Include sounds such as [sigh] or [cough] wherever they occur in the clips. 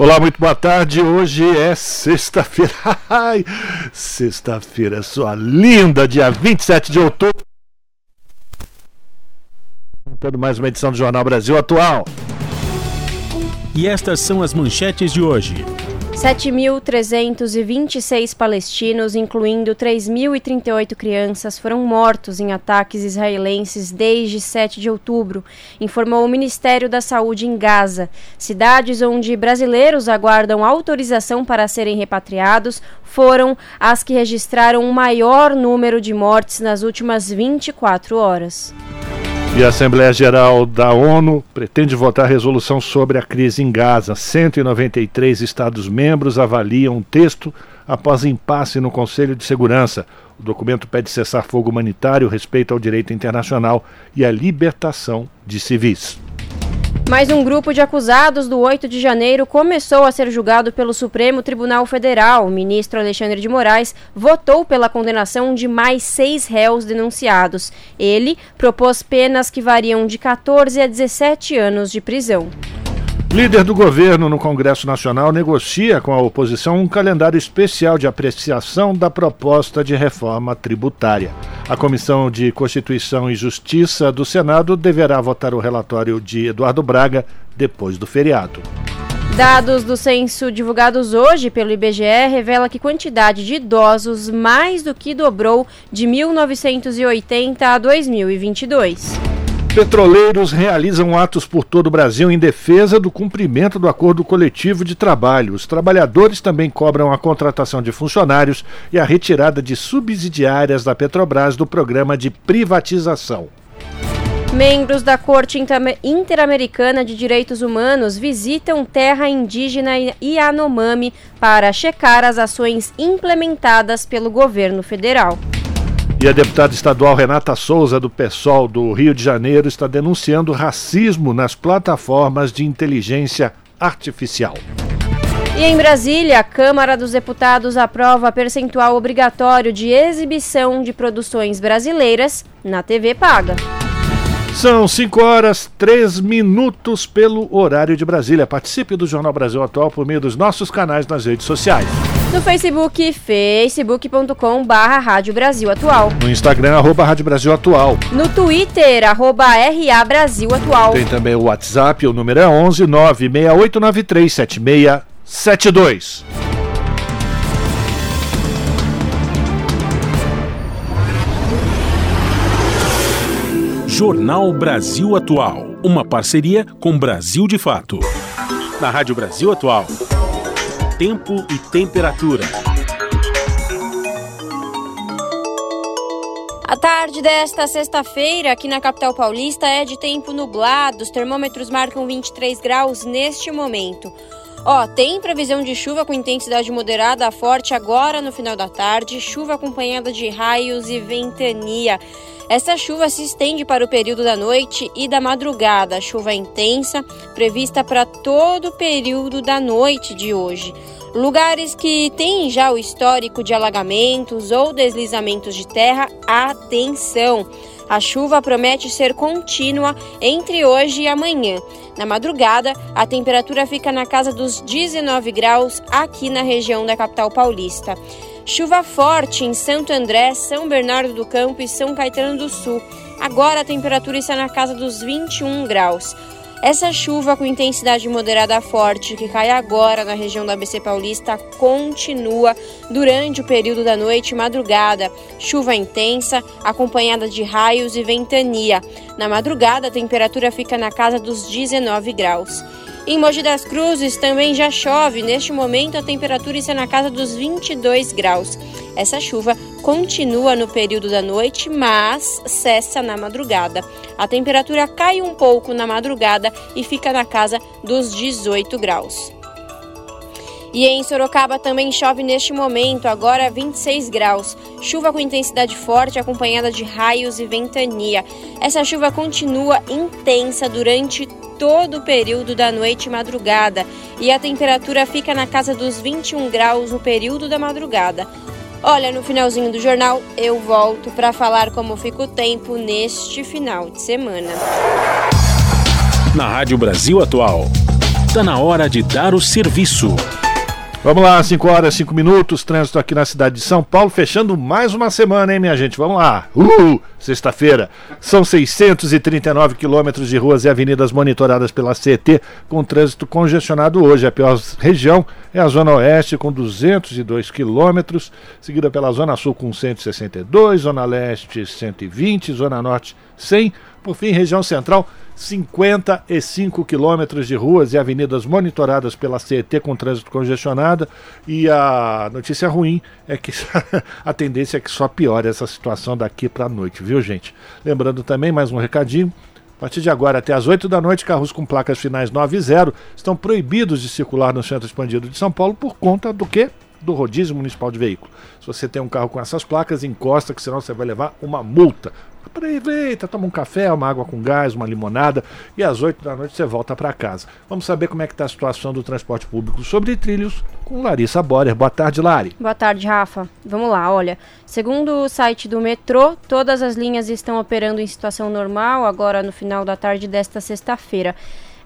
Olá, muito boa tarde. Hoje é sexta-feira. [laughs] Sexta-feira, sua linda, dia 27 de outubro. Tendo mais uma edição do Jornal Brasil Atual. E estas são as manchetes de hoje. 7.326 palestinos, incluindo 3.038 crianças, foram mortos em ataques israelenses desde 7 de outubro, informou o Ministério da Saúde em Gaza. Cidades onde brasileiros aguardam autorização para serem repatriados foram as que registraram o maior número de mortes nas últimas 24 horas. E a Assembleia Geral da ONU pretende votar resolução sobre a crise em Gaza. 193 Estados-membros avaliam o texto após impasse no Conselho de Segurança. O documento pede cessar fogo humanitário, respeito ao direito internacional e a libertação de civis. Mais um grupo de acusados do 8 de janeiro começou a ser julgado pelo Supremo Tribunal Federal. O ministro Alexandre de Moraes votou pela condenação de mais seis réus denunciados. Ele propôs penas que variam de 14 a 17 anos de prisão. Líder do governo no Congresso Nacional negocia com a oposição um calendário especial de apreciação da proposta de reforma tributária. A Comissão de Constituição e Justiça do Senado deverá votar o relatório de Eduardo Braga depois do feriado. Dados do censo divulgados hoje pelo IBGE revela que quantidade de idosos mais do que dobrou de 1980 a 2022. Petroleiros realizam atos por todo o Brasil em defesa do cumprimento do acordo coletivo de trabalho. Os trabalhadores também cobram a contratação de funcionários e a retirada de subsidiárias da Petrobras do programa de privatização. Membros da Corte Interamericana de Direitos Humanos visitam terra indígena Yanomami para checar as ações implementadas pelo governo federal. E a deputada estadual Renata Souza, do PSOL do Rio de Janeiro, está denunciando racismo nas plataformas de inteligência artificial. E em Brasília, a Câmara dos Deputados aprova percentual obrigatório de exibição de produções brasileiras na TV paga. São 5 horas 3 minutos pelo horário de Brasília. Participe do Jornal Brasil Atual por meio dos nossos canais nas redes sociais. No Facebook, facebook.com barra Rádio Brasil Atual. No Instagram, arroba Rádio Brasil Atual. No Twitter, arroba RA Brasil Atual. Tem também o WhatsApp, o número é 11 968937672. Jornal Brasil Atual, uma parceria com Brasil de Fato. Na Rádio Brasil Atual, tempo e temperatura. A tarde desta sexta-feira, aqui na capital paulista, é de tempo nublado. Os termômetros marcam 23 graus neste momento. Ó, tem previsão de chuva com intensidade moderada a forte agora no final da tarde, chuva acompanhada de raios e ventania. Essa chuva se estende para o período da noite e da madrugada. Chuva intensa prevista para todo o período da noite de hoje. Lugares que têm já o histórico de alagamentos ou deslizamentos de terra, atenção! A chuva promete ser contínua entre hoje e amanhã. Na madrugada, a temperatura fica na casa dos 19 graus aqui na região da capital paulista. Chuva forte em Santo André, São Bernardo do Campo e São Caetano do Sul. Agora a temperatura está na casa dos 21 graus. Essa chuva com intensidade moderada a forte que cai agora na região da ABC Paulista continua durante o período da noite e madrugada. Chuva intensa, acompanhada de raios e ventania. Na madrugada, a temperatura fica na casa dos 19 graus. Em Mogi das Cruzes também já chove. Neste momento, a temperatura está na casa dos 22 graus. Essa chuva continua no período da noite, mas cessa na madrugada. A temperatura cai um pouco na madrugada e fica na casa dos 18 graus. E em Sorocaba também chove neste momento, agora 26 graus. Chuva com intensidade forte, acompanhada de raios e ventania. Essa chuva continua intensa durante todo o período da noite e madrugada, e a temperatura fica na casa dos 21 graus no período da madrugada. Olha, no finalzinho do jornal eu volto para falar como fica o tempo neste final de semana. Na Rádio Brasil Atual, está na hora de dar o serviço. Vamos lá, 5 horas, 5 minutos, trânsito aqui na cidade de São Paulo, fechando mais uma semana, hein, minha gente? Vamos lá. Uh, sexta-feira. São 639 quilômetros de ruas e avenidas monitoradas pela CET, com trânsito congestionado hoje. A pior região é a Zona Oeste, com 202 quilômetros, seguida pela Zona Sul, com 162, Zona Leste, 120, Zona Norte, 100. Por fim, região central, 55 quilômetros de ruas e avenidas monitoradas pela CET com trânsito congestionado. E a notícia ruim é que [laughs] a tendência é que só piore essa situação daqui para a noite, viu, gente? Lembrando também, mais um recadinho. A partir de agora, até às 8 da noite, carros com placas finais 9 e 0 estão proibidos de circular no centro expandido de São Paulo por conta do quê? Do rodízio municipal de veículo. Se você tem um carro com essas placas, encosta, que senão você vai levar uma multa. Aproveita, toma um café, uma água com gás, uma limonada e às 8 da noite você volta para casa. Vamos saber como é que está a situação do transporte público sobre trilhos com Larissa Borer. Boa tarde, Lari. Boa tarde, Rafa. Vamos lá, olha. Segundo o site do metrô, todas as linhas estão operando em situação normal agora no final da tarde desta sexta-feira.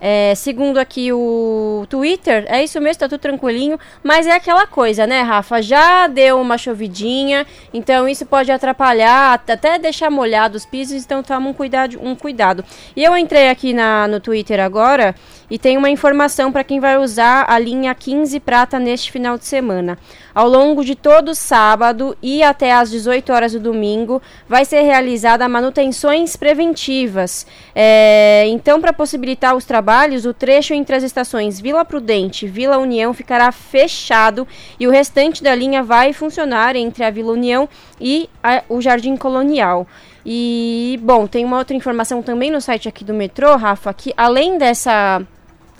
É, segundo aqui o Twitter, é isso mesmo, tá tudo tranquilinho, mas é aquela coisa, né, Rafa? Já deu uma chovidinha, então isso pode atrapalhar, até deixar molhado os pisos, então toma um cuidado, um cuidado. E eu entrei aqui na, no Twitter agora e tem uma informação para quem vai usar a linha 15 prata neste final de semana. Ao longo de todo sábado e até às 18 horas do domingo, vai ser realizada manutenções preventivas. É, então, para possibilitar os trabalhos, o trecho entre as estações Vila Prudente e Vila União ficará fechado e o restante da linha vai funcionar entre a Vila União e a, o Jardim Colonial. E, bom, tem uma outra informação também no site aqui do metrô, Rafa, que além dessa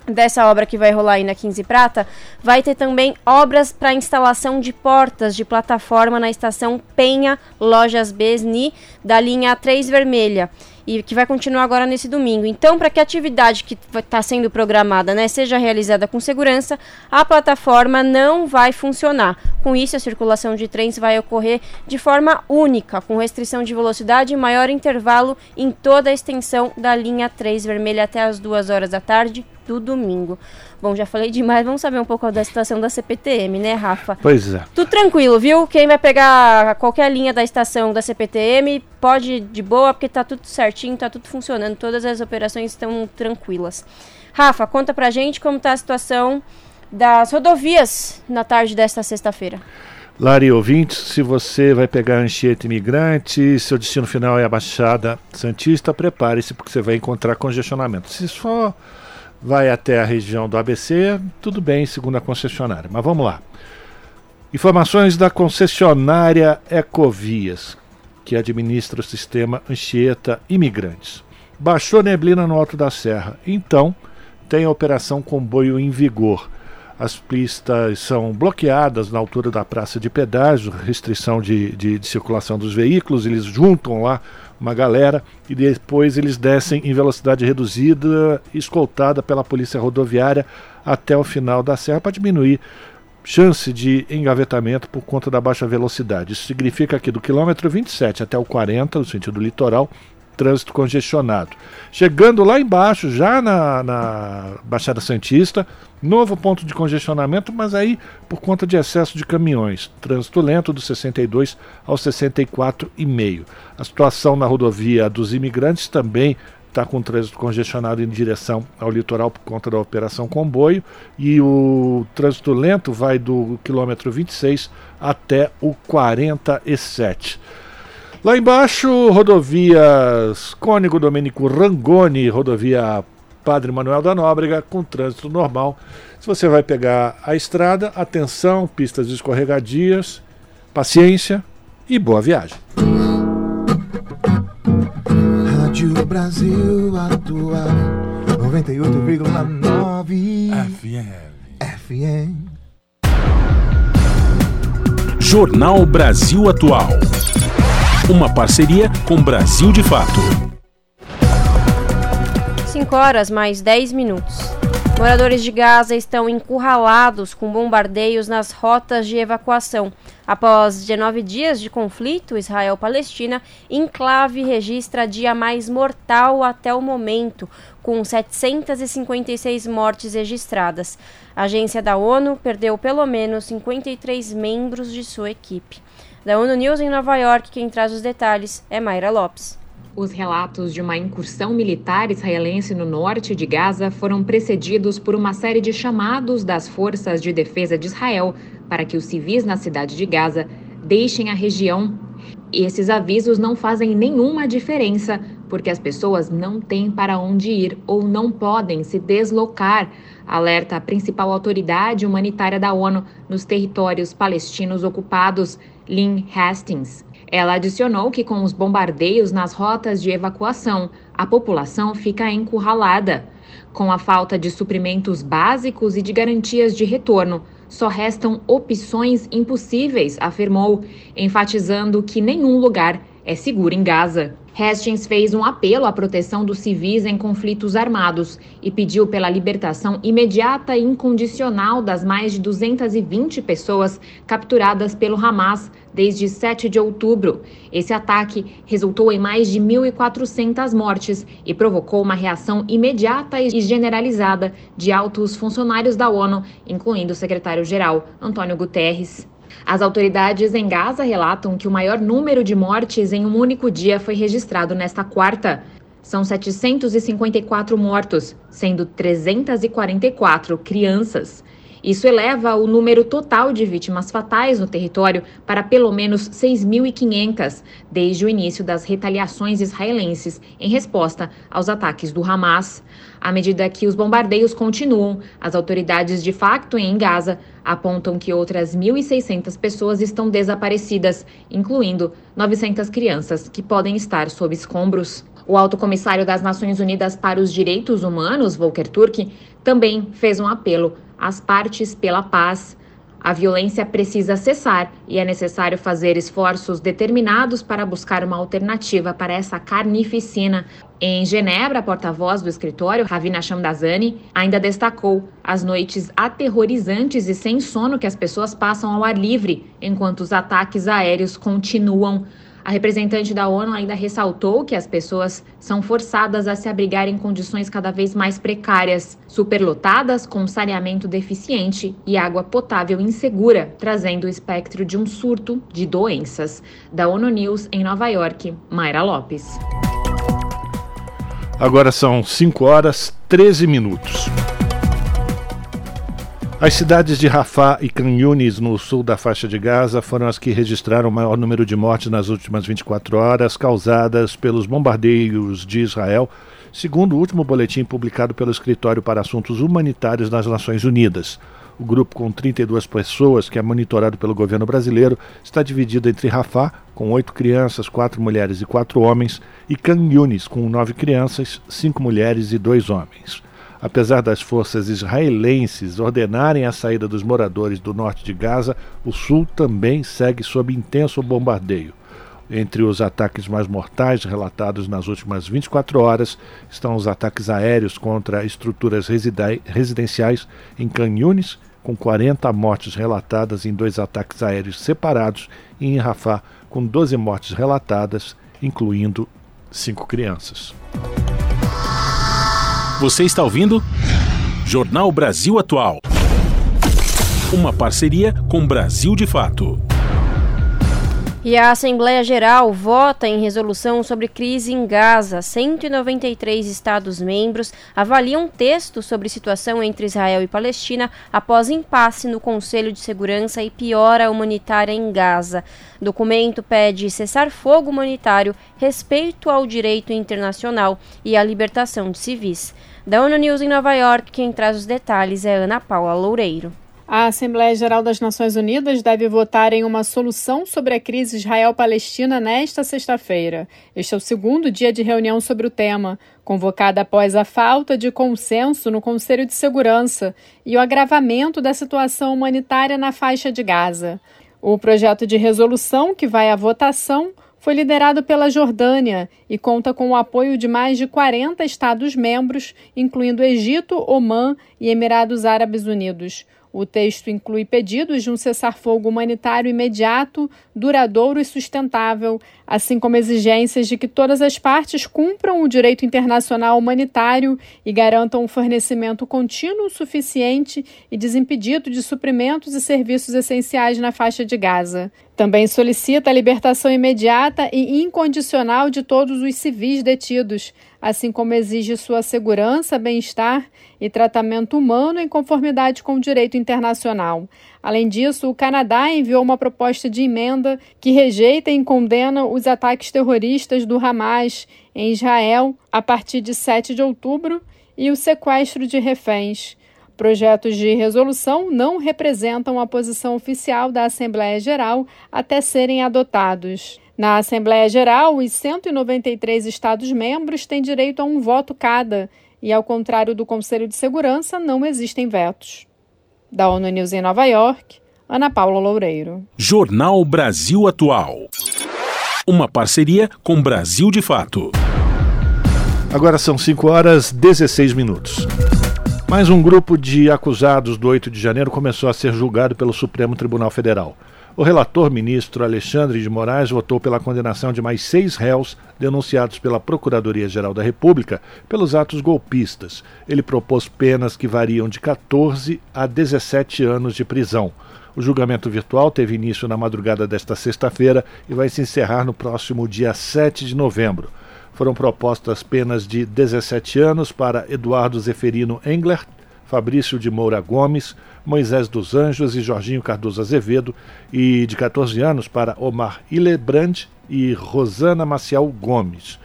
dessa obra que vai rolar aí na 15 Prata, vai ter também obras para instalação de portas de plataforma na estação Penha Lojas Besni da linha 3 Vermelha e que vai continuar agora nesse domingo. Então, para que a atividade que está sendo programada né, seja realizada com segurança, a plataforma não vai funcionar. Com isso, a circulação de trens vai ocorrer de forma única, com restrição de velocidade e maior intervalo em toda a extensão da linha 3 vermelha até as 2 horas da tarde do domingo. Bom, já falei demais, vamos saber um pouco da situação da CPTM, né, Rafa? Pois é. Tudo tranquilo, viu? Quem vai pegar qualquer linha da estação da CPTM pode ir de boa, porque tá tudo certinho, tá tudo funcionando, todas as operações estão tranquilas. Rafa, conta pra gente como tá a situação das rodovias na tarde desta sexta-feira. Lari ouvintes, se você vai pegar Anchieta Imigrante, seu destino final é a Baixada Santista, prepare-se porque você vai encontrar congestionamento. Se só vai até a região do ABC, tudo bem, segundo a concessionária. Mas vamos lá. Informações da concessionária Ecovias, que administra o sistema Anchieta Imigrantes. Baixou neblina no Alto da Serra, então tem a operação comboio em vigor. As pistas são bloqueadas na altura da praça de pedágio, restrição de, de, de circulação dos veículos, eles juntam lá uma galera e depois eles descem em velocidade reduzida, escoltada pela polícia rodoviária até o final da serra para diminuir chance de engavetamento por conta da baixa velocidade. Isso significa que do quilômetro 27 até o 40, no sentido litoral, trânsito congestionado. Chegando lá embaixo, já na, na, Baixada Santista, novo ponto de congestionamento, mas aí por conta de excesso de caminhões. Trânsito lento do 62 ao 64,5. A situação na rodovia dos imigrantes também está com trânsito congestionado em direção ao litoral por conta da operação comboio e o trânsito lento vai do quilômetro 26 até o 47. Lá embaixo, rodovias Cônigo Domênico Rangoni, rodovia Padre Manuel da Nóbrega, com trânsito normal. Se você vai pegar a estrada, atenção, pistas escorregadias, paciência e boa viagem. Rádio Brasil Atual 98,9 FM FM Jornal Brasil Atual. Uma parceria com Brasil de Fato. 5 horas mais 10 minutos. Moradores de Gaza estão encurralados com bombardeios nas rotas de evacuação. Após 19 dias de conflito Israel-Palestina, enclave registra dia mais mortal até o momento, com 756 mortes registradas. A agência da ONU perdeu pelo menos 53 membros de sua equipe. Da ONU News em Nova York, quem traz os detalhes é Mayra Lopes. Os relatos de uma incursão militar israelense no norte de Gaza foram precedidos por uma série de chamados das forças de defesa de Israel para que os civis na cidade de Gaza deixem a região. Esses avisos não fazem nenhuma diferença, porque as pessoas não têm para onde ir ou não podem se deslocar, alerta a principal autoridade humanitária da ONU nos territórios palestinos ocupados, Lynn Hastings. Ela adicionou que, com os bombardeios nas rotas de evacuação, a população fica encurralada. Com a falta de suprimentos básicos e de garantias de retorno, só restam opções impossíveis, afirmou, enfatizando que nenhum lugar é seguro em Gaza. Hastings fez um apelo à proteção dos civis em conflitos armados e pediu pela libertação imediata e incondicional das mais de 220 pessoas capturadas pelo Hamas desde 7 de outubro. Esse ataque resultou em mais de 1.400 mortes e provocou uma reação imediata e generalizada de altos funcionários da ONU, incluindo o secretário-geral Antônio Guterres. As autoridades em Gaza relatam que o maior número de mortes em um único dia foi registrado nesta quarta. São 754 mortos, sendo 344 crianças. Isso eleva o número total de vítimas fatais no território para pelo menos 6.500 desde o início das retaliações israelenses em resposta aos ataques do Hamas. À medida que os bombardeios continuam, as autoridades de facto em Gaza apontam que outras 1.600 pessoas estão desaparecidas, incluindo 900 crianças que podem estar sob escombros. O alto comissário das Nações Unidas para os Direitos Humanos, Volker Turk, também fez um apelo às partes pela paz. A violência precisa cessar e é necessário fazer esforços determinados para buscar uma alternativa para essa carnificina. Em Genebra, a porta-voz do escritório, Ravina Shamdazani, ainda destacou as noites aterrorizantes e sem sono que as pessoas passam ao ar livre enquanto os ataques aéreos continuam. A representante da ONU ainda ressaltou que as pessoas são forçadas a se abrigar em condições cada vez mais precárias, superlotadas, com saneamento deficiente e água potável insegura, trazendo o espectro de um surto de doenças. Da ONU News em Nova York, Mayra Lopes. Agora são 5 horas 13 minutos. As cidades de Rafah e Khan Yunis, no sul da faixa de Gaza, foram as que registraram o maior número de mortes nas últimas 24 horas, causadas pelos bombardeios de Israel, segundo o último boletim publicado pelo Escritório para Assuntos Humanitários das Nações Unidas. O grupo, com 32 pessoas, que é monitorado pelo governo brasileiro, está dividido entre Rafah, com oito crianças, quatro mulheres e quatro homens, e Khan Yunis, com nove crianças, cinco mulheres e dois homens. Apesar das forças israelenses ordenarem a saída dos moradores do norte de Gaza, o sul também segue sob intenso bombardeio. Entre os ataques mais mortais relatados nas últimas 24 horas estão os ataques aéreos contra estruturas residenciais em Canhunes, com 40 mortes relatadas em dois ataques aéreos separados, e em Rafah, com 12 mortes relatadas, incluindo cinco crianças. Você está ouvindo? Jornal Brasil Atual. Uma parceria com Brasil de Fato. E a Assembleia Geral vota em resolução sobre crise em Gaza. 193 Estados-membros avaliam texto sobre situação entre Israel e Palestina após impasse no Conselho de Segurança e piora humanitária em Gaza. Documento pede cessar fogo humanitário, respeito ao direito internacional e a libertação de civis. Da ONU News em Nova York, quem traz os detalhes é Ana Paula Loureiro. A Assembleia Geral das Nações Unidas deve votar em uma solução sobre a crise Israel-Palestina nesta sexta-feira. Este é o segundo dia de reunião sobre o tema, convocada após a falta de consenso no Conselho de Segurança e o agravamento da situação humanitária na faixa de Gaza. O projeto de resolução que vai à votação foi liderado pela Jordânia e conta com o apoio de mais de 40 Estados-membros, incluindo Egito, Omã e Emirados Árabes Unidos. O texto inclui pedidos de um cessar-fogo humanitário imediato, duradouro e sustentável, assim como exigências de que todas as partes cumpram o direito internacional humanitário e garantam um fornecimento contínuo, suficiente e desimpedido de suprimentos e serviços essenciais na faixa de Gaza. Também solicita a libertação imediata e incondicional de todos os civis detidos, assim como exige sua segurança, bem-estar e tratamento humano em conformidade com o direito internacional. Além disso, o Canadá enviou uma proposta de emenda que rejeita e condena os ataques terroristas do Hamas em Israel a partir de 7 de outubro e o sequestro de reféns. Projetos de resolução não representam a posição oficial da Assembleia Geral até serem adotados. Na Assembleia Geral, os 193 Estados-membros têm direito a um voto cada, e, ao contrário do Conselho de Segurança, não existem vetos. Da ONU News em Nova York, Ana Paula Loureiro. Jornal Brasil Atual. Uma parceria com Brasil de Fato. Agora são 5 horas 16 minutos. Mais um grupo de acusados do 8 de janeiro começou a ser julgado pelo Supremo Tribunal Federal. O relator ministro Alexandre de Moraes votou pela condenação de mais seis réus denunciados pela Procuradoria-Geral da República pelos atos golpistas. Ele propôs penas que variam de 14 a 17 anos de prisão. O julgamento virtual teve início na madrugada desta sexta-feira e vai se encerrar no próximo dia 7 de novembro foram propostas penas de 17 anos para Eduardo Zeferino Engler, Fabrício de Moura Gomes, Moisés dos Anjos e Jorginho Cardoso Azevedo, e de 14 anos para Omar Ilebrand e Rosana Maciel Gomes.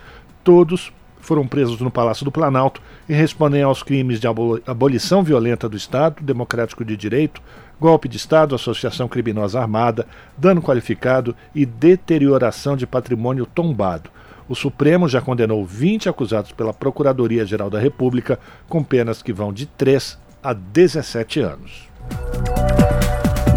Todos foram presos no Palácio do Planalto e respondem aos crimes de abolição violenta do Estado, democrático de direito, golpe de Estado, associação criminosa armada, dano qualificado e deterioração de patrimônio tombado. O Supremo já condenou 20 acusados pela Procuradoria-Geral da República com penas que vão de 3 a 17 anos.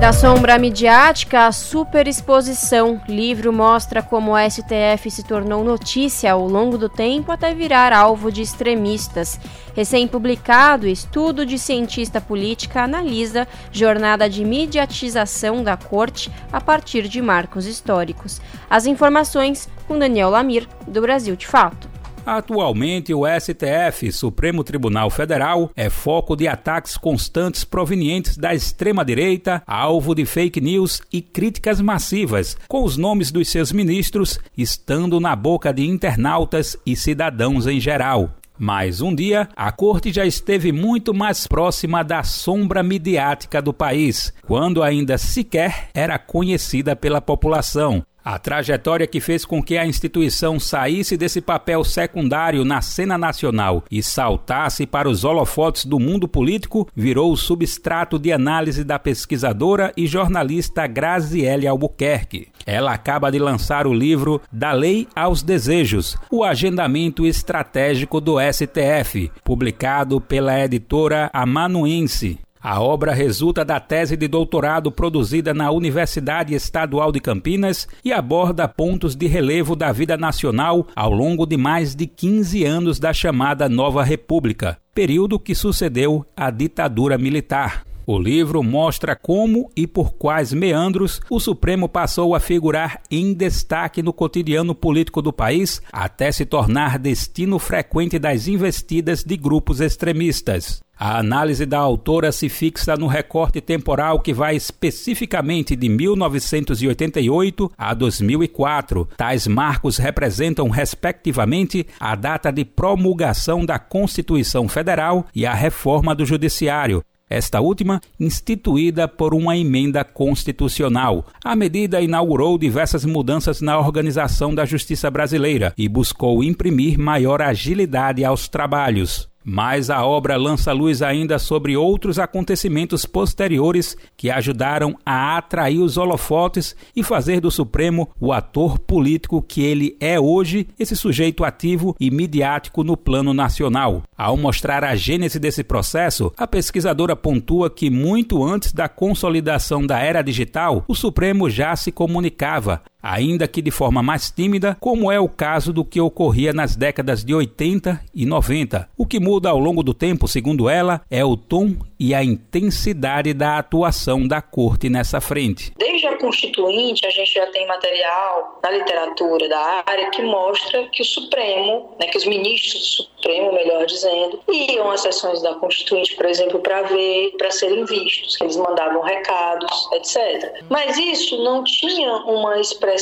Da sombra midiática à superexposição, livro mostra como o STF se tornou notícia ao longo do tempo até virar alvo de extremistas. Recém-publicado, estudo de cientista política analisa jornada de mediatização da corte a partir de marcos históricos. As informações com Daniel Lamir, do Brasil de Fato. Atualmente, o STF, Supremo Tribunal Federal, é foco de ataques constantes provenientes da extrema-direita, alvo de fake news e críticas massivas, com os nomes dos seus ministros estando na boca de internautas e cidadãos em geral. Mas um dia, a corte já esteve muito mais próxima da sombra midiática do país, quando ainda sequer era conhecida pela população. A trajetória que fez com que a instituição saísse desse papel secundário na cena nacional e saltasse para os holofotes do mundo político virou o substrato de análise da pesquisadora e jornalista Graziele Albuquerque. Ela acaba de lançar o livro Da Lei aos Desejos, o agendamento estratégico do STF, publicado pela editora Amanuense. A obra resulta da tese de doutorado produzida na Universidade Estadual de Campinas e aborda pontos de relevo da vida nacional ao longo de mais de 15 anos da chamada Nova República, período que sucedeu à ditadura militar. O livro mostra como e por quais meandros o Supremo passou a figurar em destaque no cotidiano político do país, até se tornar destino frequente das investidas de grupos extremistas. A análise da autora se fixa no recorte temporal que vai especificamente de 1988 a 2004. Tais marcos representam, respectivamente, a data de promulgação da Constituição Federal e a reforma do Judiciário, esta última instituída por uma emenda constitucional. A medida inaugurou diversas mudanças na organização da justiça brasileira e buscou imprimir maior agilidade aos trabalhos. Mas a obra lança luz ainda sobre outros acontecimentos posteriores que ajudaram a atrair os holofotes e fazer do Supremo o ator político que ele é hoje, esse sujeito ativo e midiático no plano nacional. Ao mostrar a gênese desse processo, a pesquisadora pontua que muito antes da consolidação da era digital, o Supremo já se comunicava, ainda que de forma mais tímida, como é o caso do que ocorria nas décadas de 80 e 90. O que muda ao longo do tempo, segundo ela, é o tom e a intensidade da atuação da corte nessa frente. Desde a Constituinte, a gente já tem material na literatura da área que mostra que o Supremo, né, que os ministros do Supremo, melhor dizendo, iam às sessões da Constituinte, por exemplo, para ver, para serem vistos, que eles mandavam recados, etc. Mas isso não tinha uma expressão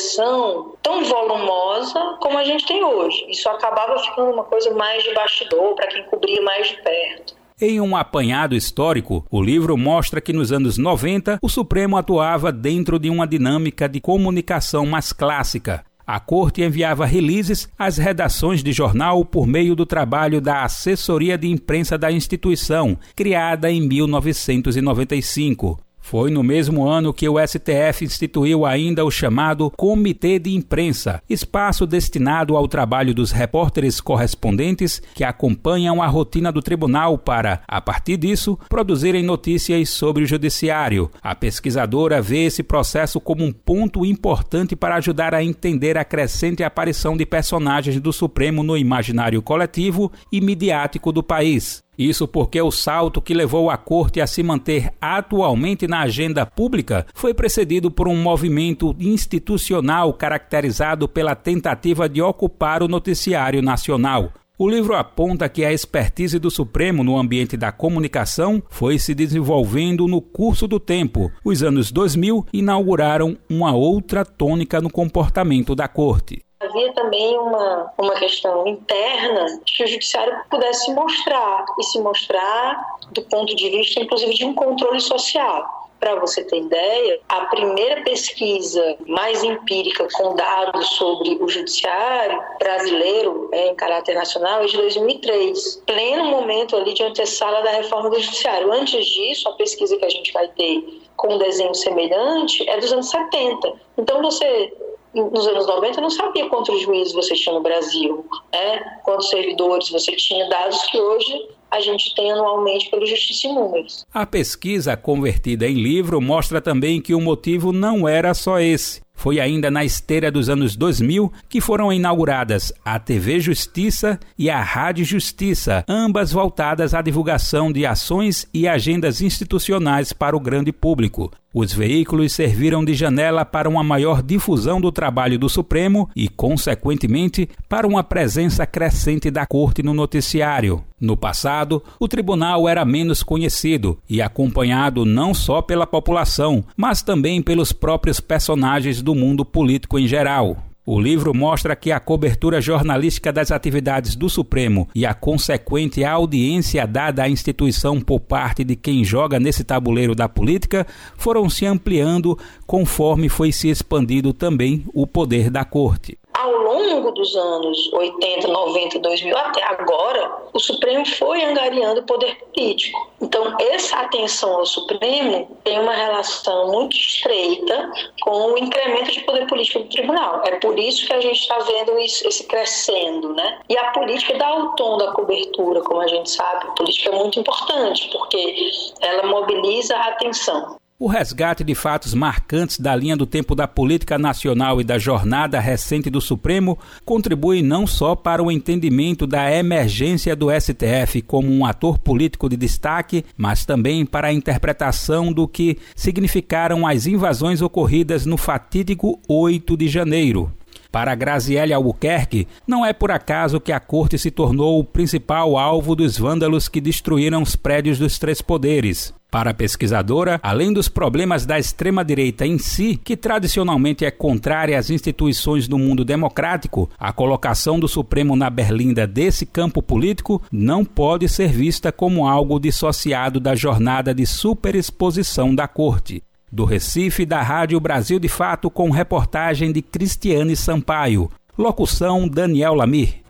tão volumosa como a gente tem hoje. Isso acabava ficando uma coisa mais de bastidor, para quem cobria mais de perto. Em um apanhado histórico, o livro mostra que nos anos 90 o Supremo atuava dentro de uma dinâmica de comunicação mais clássica. A corte enviava releases às redações de jornal por meio do trabalho da Assessoria de Imprensa da instituição, criada em 1995. Foi no mesmo ano que o STF instituiu ainda o chamado Comitê de Imprensa, espaço destinado ao trabalho dos repórteres correspondentes que acompanham a rotina do tribunal para, a partir disso, produzirem notícias sobre o judiciário. A pesquisadora vê esse processo como um ponto importante para ajudar a entender a crescente aparição de personagens do Supremo no imaginário coletivo e midiático do país. Isso porque o salto que levou a corte a se manter atualmente na agenda pública foi precedido por um movimento institucional caracterizado pela tentativa de ocupar o noticiário nacional. O livro aponta que a expertise do Supremo no ambiente da comunicação foi se desenvolvendo no curso do tempo. Os anos 2000 inauguraram uma outra tônica no comportamento da corte havia também uma, uma questão interna que o judiciário pudesse se mostrar e se mostrar do ponto de vista, inclusive, de um controle social. Para você ter ideia, a primeira pesquisa mais empírica com dados sobre o judiciário brasileiro é, em caráter nacional é de 2003, pleno momento ali de antessala da reforma do judiciário. Antes disso, a pesquisa que a gente vai ter com um desenho semelhante é dos anos 70. Então você nos anos 90 não sabia quantos juízes você tinha no Brasil, né? quantos servidores você tinha, dados que hoje a gente tem anualmente pelo Justiça em Números. A pesquisa convertida em livro mostra também que o motivo não era só esse. Foi ainda na esteira dos anos 2000 que foram inauguradas a TV Justiça e a Rádio Justiça, ambas voltadas à divulgação de ações e agendas institucionais para o grande público. Os veículos serviram de janela para uma maior difusão do trabalho do Supremo e, consequentemente, para uma presença crescente da Corte no noticiário. No passado, o tribunal era menos conhecido e acompanhado não só pela população, mas também pelos próprios personagens do mundo político em geral. O livro mostra que a cobertura jornalística das atividades do Supremo e a consequente audiência dada à instituição por parte de quem joga nesse tabuleiro da política foram se ampliando conforme foi se expandindo também o poder da corte ao longo dos anos 80, 90, 2000 até agora, o Supremo foi angariando poder político. Então, essa atenção ao Supremo tem uma relação muito estreita com o incremento de poder político do tribunal. É por isso que a gente está vendo isso, esse crescendo, né? E a política dá o tom da cobertura, como a gente sabe. A política é muito importante porque ela mobiliza a atenção. O resgate de fatos marcantes da linha do tempo da política nacional e da jornada recente do Supremo contribui não só para o entendimento da emergência do STF como um ator político de destaque, mas também para a interpretação do que significaram as invasões ocorridas no fatídico 8 de janeiro. Para Graziele Albuquerque, não é por acaso que a corte se tornou o principal alvo dos vândalos que destruíram os prédios dos três poderes. Para a pesquisadora, além dos problemas da extrema-direita em si, que tradicionalmente é contrária às instituições do mundo democrático, a colocação do Supremo na berlinda desse campo político não pode ser vista como algo dissociado da jornada de superexposição da corte. Do Recife, da Rádio Brasil de Fato, com reportagem de Cristiane Sampaio. Locução Daniel Lamir.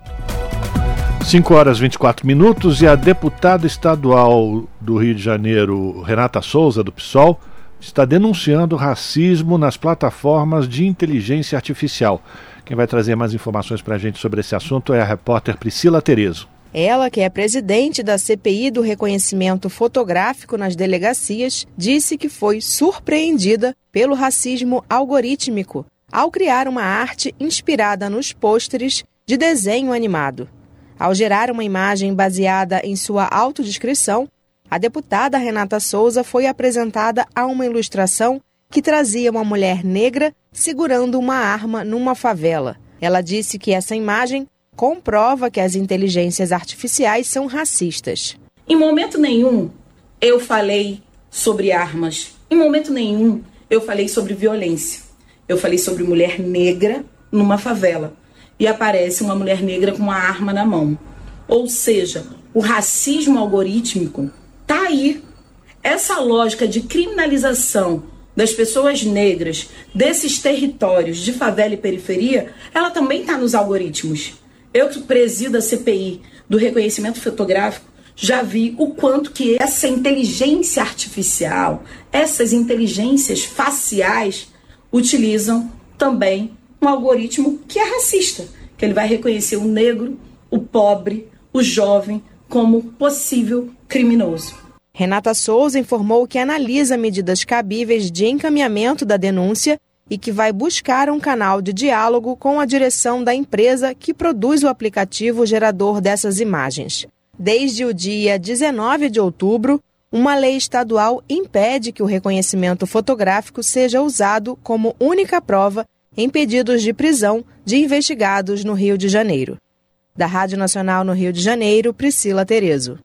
5 horas 24 minutos e a deputada estadual do Rio de Janeiro, Renata Souza, do PSOL, está denunciando racismo nas plataformas de inteligência artificial. Quem vai trazer mais informações para a gente sobre esse assunto é a repórter Priscila Terezo. Ela, que é presidente da CPI do reconhecimento fotográfico nas delegacias, disse que foi surpreendida pelo racismo algorítmico ao criar uma arte inspirada nos pôsteres de desenho animado. Ao gerar uma imagem baseada em sua autodescrição, a deputada Renata Souza foi apresentada a uma ilustração que trazia uma mulher negra segurando uma arma numa favela. Ela disse que essa imagem comprova que as inteligências artificiais são racistas. Em momento nenhum eu falei sobre armas. Em momento nenhum eu falei sobre violência. Eu falei sobre mulher negra numa favela. E aparece uma mulher negra com uma arma na mão. Ou seja, o racismo algorítmico está aí. Essa lógica de criminalização das pessoas negras desses territórios de favela e periferia, ela também está nos algoritmos. Eu que presido a CPI do reconhecimento fotográfico, já vi o quanto que essa inteligência artificial, essas inteligências faciais utilizam também um algoritmo que é racista, que ele vai reconhecer o negro, o pobre, o jovem como possível criminoso. Renata Souza informou que analisa medidas cabíveis de encaminhamento da denúncia e que vai buscar um canal de diálogo com a direção da empresa que produz o aplicativo gerador dessas imagens. Desde o dia 19 de outubro, uma lei estadual impede que o reconhecimento fotográfico seja usado como única prova em pedidos de prisão de investigados no Rio de Janeiro. Da Rádio Nacional no Rio de Janeiro, Priscila Terezo.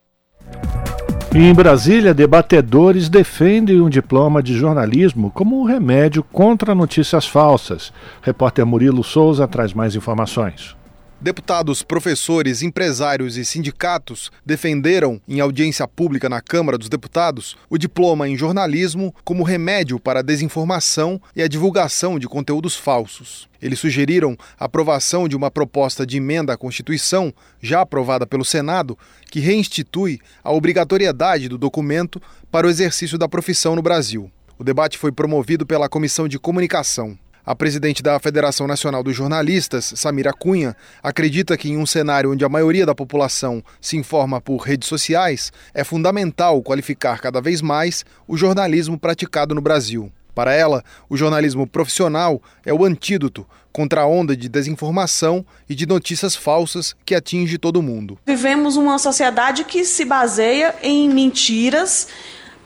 Em Brasília, debatedores defendem um diploma de jornalismo como um remédio contra notícias falsas. Repórter Murilo Souza traz mais informações. Deputados, professores, empresários e sindicatos defenderam, em audiência pública na Câmara dos Deputados, o diploma em jornalismo como remédio para a desinformação e a divulgação de conteúdos falsos. Eles sugeriram a aprovação de uma proposta de emenda à Constituição, já aprovada pelo Senado, que reinstitui a obrigatoriedade do documento para o exercício da profissão no Brasil. O debate foi promovido pela Comissão de Comunicação. A presidente da Federação Nacional dos Jornalistas, Samira Cunha, acredita que em um cenário onde a maioria da população se informa por redes sociais, é fundamental qualificar cada vez mais o jornalismo praticado no Brasil. Para ela, o jornalismo profissional é o antídoto contra a onda de desinformação e de notícias falsas que atinge todo mundo. Vivemos uma sociedade que se baseia em mentiras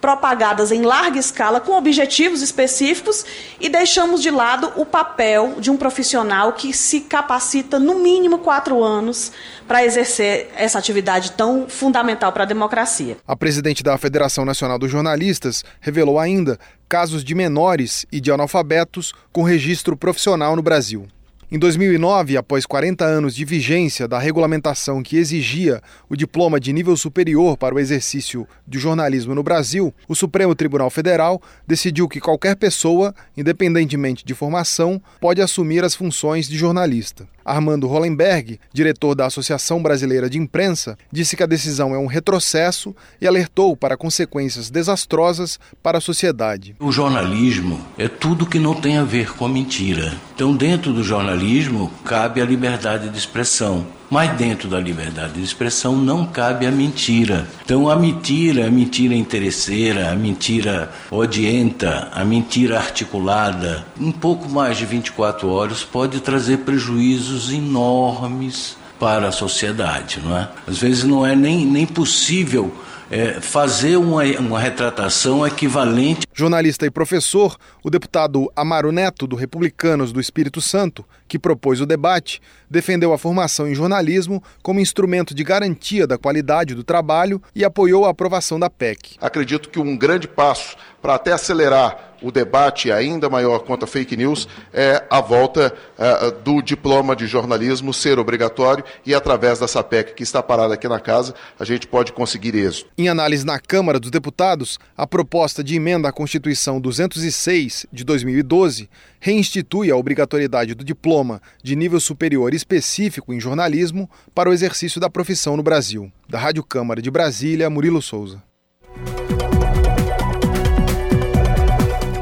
propagadas em larga escala com objetivos específicos e deixamos de lado o papel de um profissional que se capacita no mínimo quatro anos para exercer essa atividade tão fundamental para a democracia. A presidente da Federação Nacional dos Jornalistas revelou ainda casos de menores e de analfabetos com registro profissional no Brasil. Em 2009, após 40 anos de vigência da regulamentação que exigia o diploma de nível superior para o exercício de jornalismo no Brasil, o Supremo Tribunal Federal decidiu que qualquer pessoa, independentemente de formação, pode assumir as funções de jornalista. Armando Hollenberg, diretor da Associação Brasileira de Imprensa, disse que a decisão é um retrocesso e alertou para consequências desastrosas para a sociedade. O jornalismo é tudo que não tem a ver com a mentira. Então, dentro do jornalismo, cabe a liberdade de expressão. Mas dentro da liberdade de expressão não cabe a mentira. Então a mentira, a mentira interesseira, a mentira odienta, a mentira articulada, em pouco mais de 24 horas pode trazer prejuízos enormes para a sociedade, não é? Às vezes não é nem, nem possível é, fazer uma, uma retratação equivalente. Jornalista e professor, o deputado Amaro Neto, do Republicanos do Espírito Santo, que propôs o debate, defendeu a formação em jornalismo como instrumento de garantia da qualidade do trabalho e apoiou a aprovação da PEC. Acredito que um grande passo para até acelerar o debate ainda maior contra fake news é a volta uh, do diploma de jornalismo ser obrigatório e através dessa PEC que está parada aqui na casa, a gente pode conseguir êxito. Em análise na Câmara dos Deputados, a proposta de emenda à Constituição Constituição 206 de 2012 reinstitui a obrigatoriedade do diploma de nível superior específico em jornalismo para o exercício da profissão no Brasil. Da Rádio Câmara de Brasília, Murilo Souza.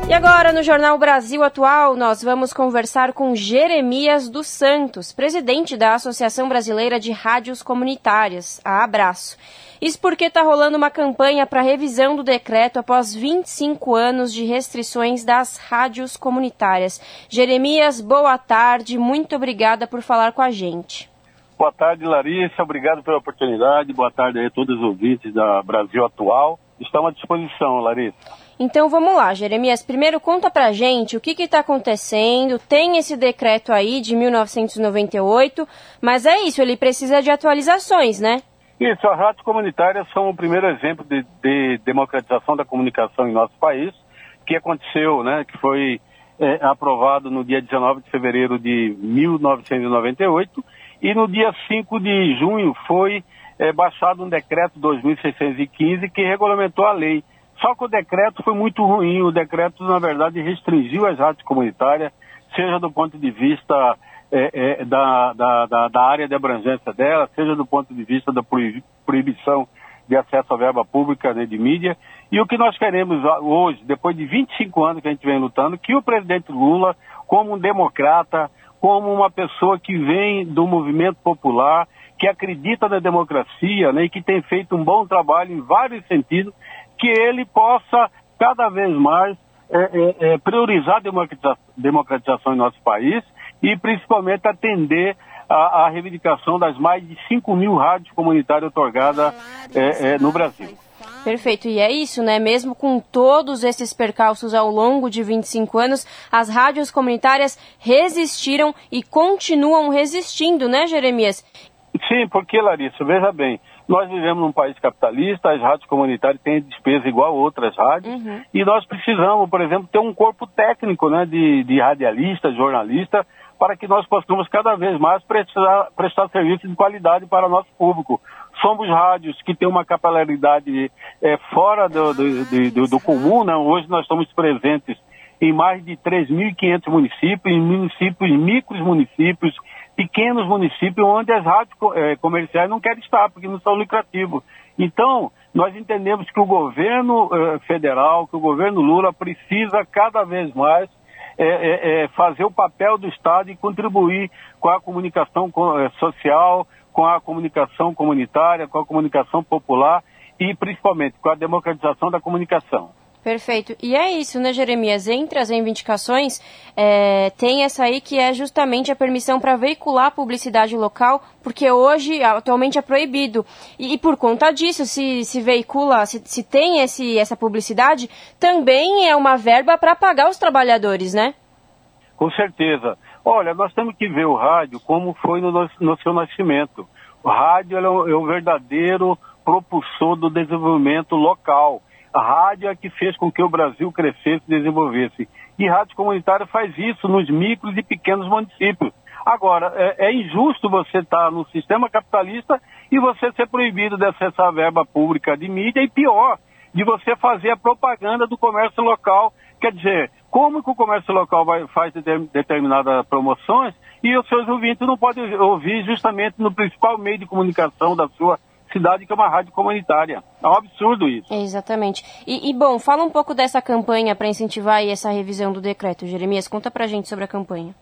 E agora, no Jornal Brasil Atual, nós vamos conversar com Jeremias dos Santos, presidente da Associação Brasileira de Rádios Comunitárias, a Abraço. Isso porque está rolando uma campanha para revisão do decreto após 25 anos de restrições das rádios comunitárias. Jeremias, boa tarde, muito obrigada por falar com a gente. Boa tarde, Larissa, obrigado pela oportunidade. Boa tarde a todos os ouvintes da Brasil Atual. Estamos à disposição, Larissa. Então vamos lá, Jeremias. Primeiro conta pra gente o que está acontecendo. Tem esse decreto aí de 1998, mas é isso, ele precisa de atualizações, né? Isso, as rádios comunitárias são o primeiro exemplo de, de democratização da comunicação em nosso país, que aconteceu, né, que foi é, aprovado no dia 19 de fevereiro de 1998 e no dia 5 de junho foi é, baixado um decreto 2615 que regulamentou a lei. Só que o decreto foi muito ruim, o decreto, na verdade, restringiu as rádios comunitárias, seja do ponto de vista é, é, da, da, da, da, área de abrangência dela, seja do ponto de vista da proibição de acesso à verba pública né, de mídia. E o que nós queremos hoje, depois de 25 anos que a gente vem lutando, que o presidente Lula, como um democrata, como uma pessoa que vem do movimento popular, que acredita na democracia né, e que tem feito um bom trabalho em vários sentidos, que ele possa cada vez mais é, é, é priorizar a democratização em nosso país e principalmente atender a, a reivindicação das mais de 5 mil rádios comunitárias otorgadas é, é, no Brasil. Perfeito, e é isso, né? Mesmo com todos esses percalços ao longo de 25 anos, as rádios comunitárias resistiram e continuam resistindo, né, Jeremias? Sim, porque, Larissa, veja bem, nós vivemos num país capitalista, as rádios comunitárias têm despesa igual a outras rádios, uhum. e nós precisamos, por exemplo, ter um corpo técnico né, de, de radialista, jornalista, para que nós possamos cada vez mais prestar, prestar serviço de qualidade para nosso público. Somos rádios que têm uma capilaridade é, fora do, do, do, do comum, né? hoje nós estamos presentes em mais de 3.500 municípios, em municípios, micros municípios, pequenos municípios, onde as rádios é, comerciais não querem estar, porque não são lucrativos. Então, nós entendemos que o governo é, federal, que o governo Lula precisa cada vez mais é, é, é, fazer o papel do Estado e contribuir com a comunicação é, social, com a comunicação comunitária, com a comunicação popular e principalmente com a democratização da comunicação. Perfeito. E é isso, né, Jeremias? Entre as reivindicações, é, tem essa aí que é justamente a permissão para veicular publicidade local, porque hoje, atualmente, é proibido. E, e por conta disso, se, se veicula, se, se tem esse, essa publicidade, também é uma verba para pagar os trabalhadores, né? Com certeza. Olha, nós temos que ver o rádio como foi no, no seu nascimento. O rádio é o, é o verdadeiro propulsor do desenvolvimento local a rádio é que fez com que o Brasil crescesse e desenvolvesse. E rádio comunitária faz isso nos micros e pequenos municípios. Agora, é, é injusto você estar tá no sistema capitalista e você ser proibido de acessar a verba pública de mídia e pior, de você fazer a propaganda do comércio local. Quer dizer, como que o comércio local vai, faz determinadas promoções e os seus ouvintes não podem ouvir justamente no principal meio de comunicação da sua cidade que é uma rádio comunitária. É um absurdo isso. Exatamente. E, e bom, fala um pouco dessa campanha para incentivar essa revisão do decreto. Jeremias, conta pra gente sobre a campanha.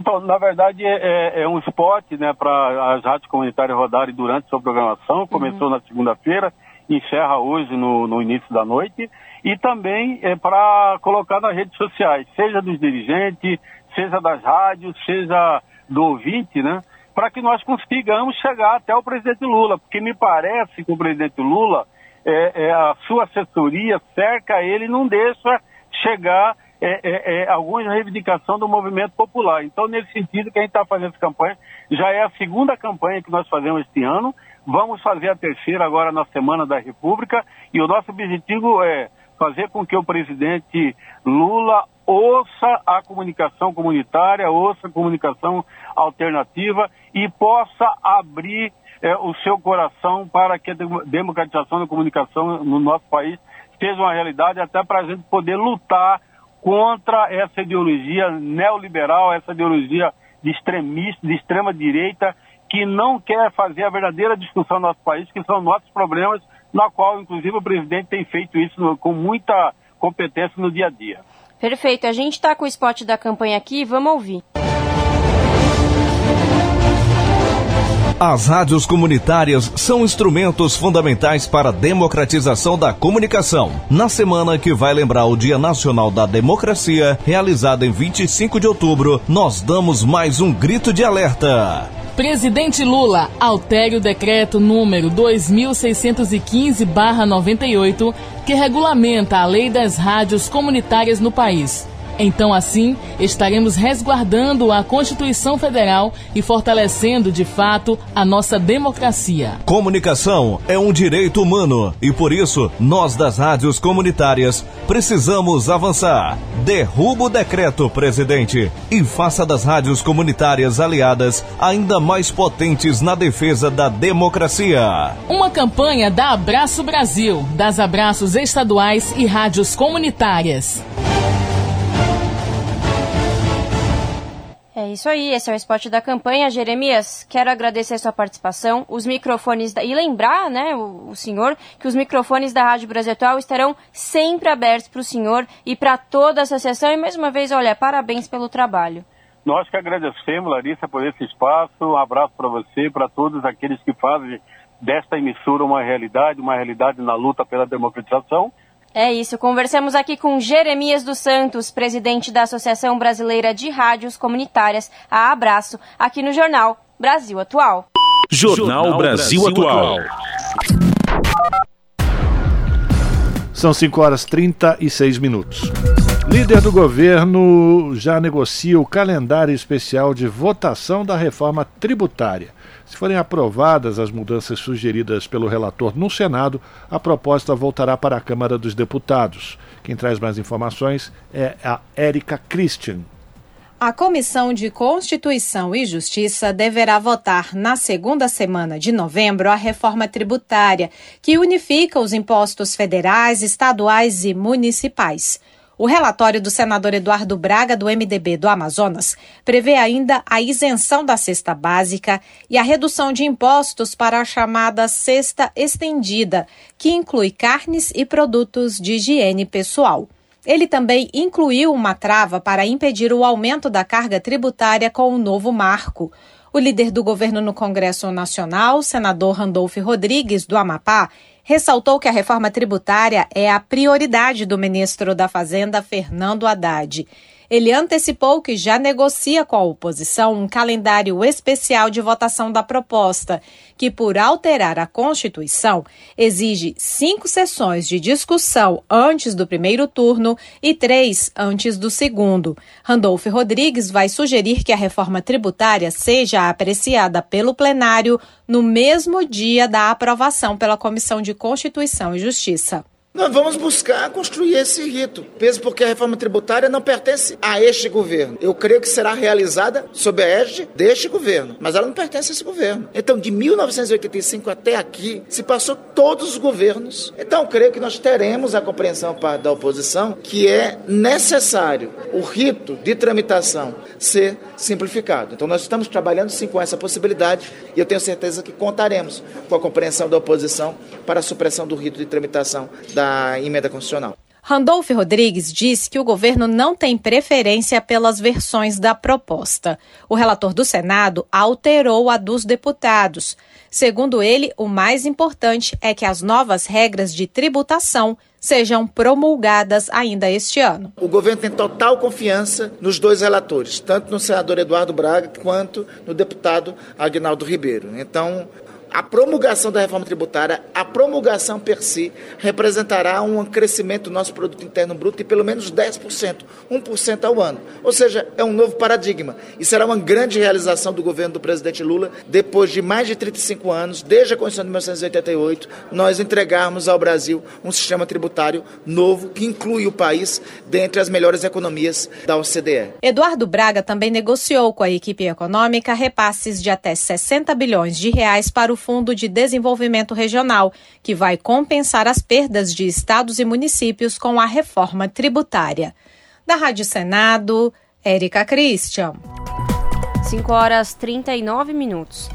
Então, na verdade, é, é, é um spot né, para as rádios comunitárias rodarem durante sua programação. Começou uhum. na segunda-feira, encerra hoje no, no início da noite. E também é para colocar nas redes sociais, seja dos dirigentes, seja das rádios, seja do ouvinte, né? Para que nós consigamos chegar até o presidente Lula, porque me parece que o presidente Lula, é, é, a sua assessoria cerca ele e não deixa chegar é, é, é, alguma reivindicação do movimento popular. Então, nesse sentido, que a gente está fazendo essa campanha, já é a segunda campanha que nós fazemos este ano, vamos fazer a terceira agora na Semana da República, e o nosso objetivo é fazer com que o presidente Lula ouça a comunicação comunitária, ouça a comunicação alternativa e possa abrir é, o seu coração para que a democratização da comunicação no nosso país seja uma realidade até para a gente poder lutar contra essa ideologia neoliberal, essa ideologia de extremista, de extrema direita, que não quer fazer a verdadeira discussão no nosso país, que são nossos problemas, na qual, inclusive, o presidente tem feito isso com muita competência no dia a dia. Perfeito. A gente está com o spot da campanha aqui, vamos ouvir. As rádios comunitárias são instrumentos fundamentais para a democratização da comunicação. Na semana que vai lembrar o Dia Nacional da Democracia, realizado em 25 de outubro, nós damos mais um grito de alerta. Presidente Lula, altere o decreto número 2615-98, que regulamenta a lei das rádios comunitárias no país. Então, assim, estaremos resguardando a Constituição Federal e fortalecendo, de fato, a nossa democracia. Comunicação é um direito humano e, por isso, nós das rádios comunitárias precisamos avançar. Derruba o decreto, presidente, e faça das rádios comunitárias aliadas ainda mais potentes na defesa da democracia. Uma campanha da Abraço Brasil, das abraços estaduais e rádios comunitárias. É isso aí, esse é o spot da campanha. Jeremias, quero agradecer a sua participação. Os microfones da... e lembrar, né, o, o, senhor, que os microfones da Rádio Brasil Atual estarão sempre abertos para o senhor e para toda a associação. E mais uma vez, olha, parabéns pelo trabalho. Nós que agradecemos, Larissa, por esse espaço. Um abraço para você, para todos aqueles que fazem desta emissora uma realidade, uma realidade na luta pela democratização. É isso, conversamos aqui com Jeremias dos Santos, presidente da Associação Brasileira de Rádios Comunitárias, a Abraço, aqui no Jornal Brasil Atual. Jornal Brasil Atual. São 5 horas 36 minutos. Líder do governo já negocia o calendário especial de votação da reforma tributária. Se forem aprovadas as mudanças sugeridas pelo relator no Senado, a proposta voltará para a Câmara dos Deputados. Quem traz mais informações é a Érica Christian. A Comissão de Constituição e Justiça deverá votar na segunda semana de novembro a reforma tributária, que unifica os impostos federais, estaduais e municipais. O relatório do senador Eduardo Braga, do MDB do Amazonas, prevê ainda a isenção da cesta básica e a redução de impostos para a chamada cesta estendida, que inclui carnes e produtos de higiene pessoal. Ele também incluiu uma trava para impedir o aumento da carga tributária com o novo marco. O líder do governo no Congresso Nacional, senador Randolfo Rodrigues, do Amapá, ressaltou que a reforma tributária é a prioridade do ministro da Fazenda, Fernando Haddad. Ele antecipou que já negocia com a oposição um calendário especial de votação da proposta, que, por alterar a Constituição, exige cinco sessões de discussão antes do primeiro turno e três antes do segundo. Randolfo Rodrigues vai sugerir que a reforma tributária seja apreciada pelo plenário no mesmo dia da aprovação pela Comissão de Constituição e Justiça. Nós vamos buscar construir esse rito, mesmo porque a reforma tributária não pertence a este governo. Eu creio que será realizada sob a égide deste governo, mas ela não pertence a esse governo. Então, de 1985 até aqui, se passou todos os governos. Então, creio que nós teremos a compreensão da oposição que é necessário o rito de tramitação ser simplificado. Então, nós estamos trabalhando sim com essa possibilidade e eu tenho certeza que contaremos com a compreensão da oposição para a supressão do rito de tramitação da da emenda constitucional. Randolph Rodrigues disse que o governo não tem preferência pelas versões da proposta. O relator do Senado alterou a dos deputados. Segundo ele, o mais importante é que as novas regras de tributação sejam promulgadas ainda este ano. O governo tem total confiança nos dois relatores, tanto no senador Eduardo Braga quanto no deputado Agnaldo Ribeiro. Então, a promulgação da reforma tributária, a promulgação per si, representará um crescimento do nosso produto interno bruto de pelo menos 10%, 1% ao ano. Ou seja, é um novo paradigma e será uma grande realização do governo do presidente Lula, depois de mais de 35 anos, desde a Constituição de 1988, nós entregarmos ao Brasil um sistema tributário novo que inclui o país dentre as melhores economias da OCDE. Eduardo Braga também negociou com a equipe econômica repasses de até 60 bilhões de reais para o Fundo de Desenvolvimento Regional, que vai compensar as perdas de estados e municípios com a reforma tributária. Da Rádio Senado, Érica Christian. 5 horas 39 minutos.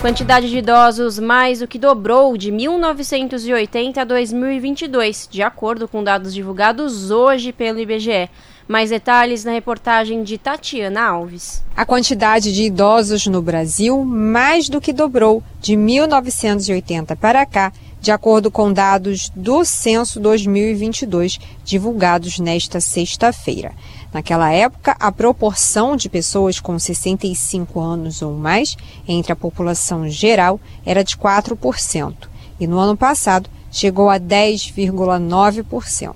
Quantidade de idosos mais do que dobrou de 1980 a 2022, de acordo com dados divulgados hoje pelo IBGE. Mais detalhes na reportagem de Tatiana Alves. A quantidade de idosos no Brasil mais do que dobrou de 1980 para cá, de acordo com dados do Censo 2022, divulgados nesta sexta-feira. Naquela época, a proporção de pessoas com 65 anos ou mais entre a população geral era de 4%, e no ano passado chegou a 10,9%.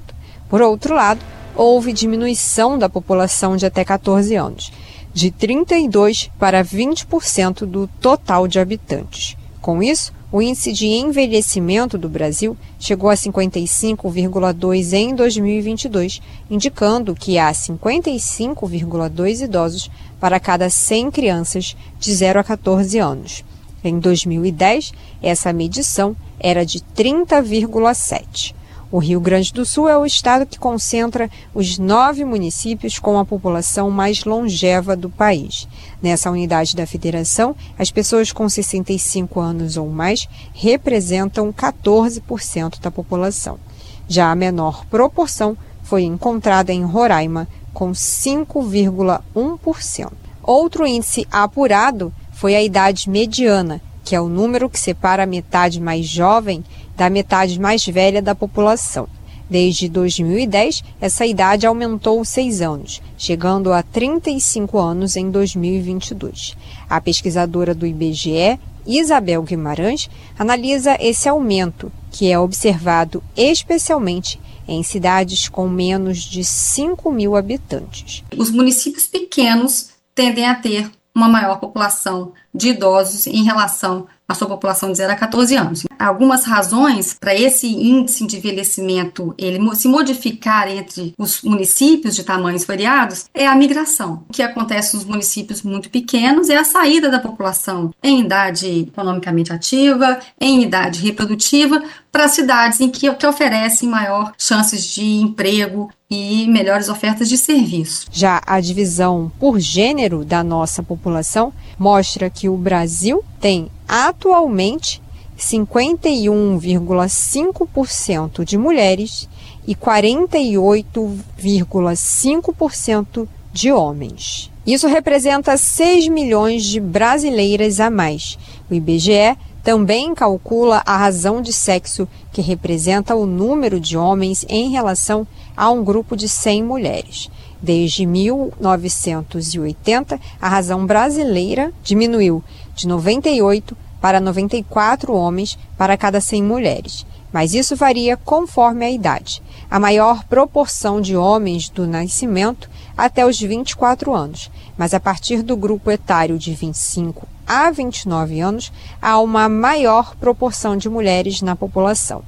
Por outro lado, houve diminuição da população de até 14 anos, de 32% para 20% do total de habitantes. Com isso, o índice de envelhecimento do Brasil chegou a 55,2 em 2022, indicando que há 55,2 idosos para cada 100 crianças de 0 a 14 anos. Em 2010, essa medição era de 30,7. O Rio Grande do Sul é o estado que concentra os nove municípios com a população mais longeva do país. Nessa unidade da federação, as pessoas com 65 anos ou mais representam 14% da população. Já a menor proporção foi encontrada em Roraima, com 5,1%. Outro índice apurado foi a idade mediana, que é o número que separa a metade mais jovem da metade mais velha da população. Desde 2010, essa idade aumentou seis anos, chegando a 35 anos em 2022. A pesquisadora do IBGE, Isabel Guimarães, analisa esse aumento, que é observado especialmente em cidades com menos de 5 mil habitantes. Os municípios pequenos tendem a ter uma maior população de idosos em relação à sua população de 0 a 14 anos. Algumas razões para esse índice de envelhecimento ele se modificar entre os municípios de tamanhos variados é a migração. O que acontece nos municípios muito pequenos é a saída da população em idade economicamente ativa, em idade reprodutiva, para cidades em que, que oferecem maior chances de emprego e melhores ofertas de serviço. Já a divisão por gênero da nossa população mostra que o Brasil tem atualmente 51,5% de mulheres e 48,5% de homens. Isso representa 6 milhões de brasileiras a mais. O IBGE também calcula a razão de sexo, que representa o número de homens em relação a um grupo de 100 mulheres. Desde 1980, a razão brasileira diminuiu de 98 para 94 homens para cada 100 mulheres, mas isso varia conforme a idade. A maior proporção de homens do nascimento até os 24 anos, mas a partir do grupo etário de 25 a 29 anos, há uma maior proporção de mulheres na população.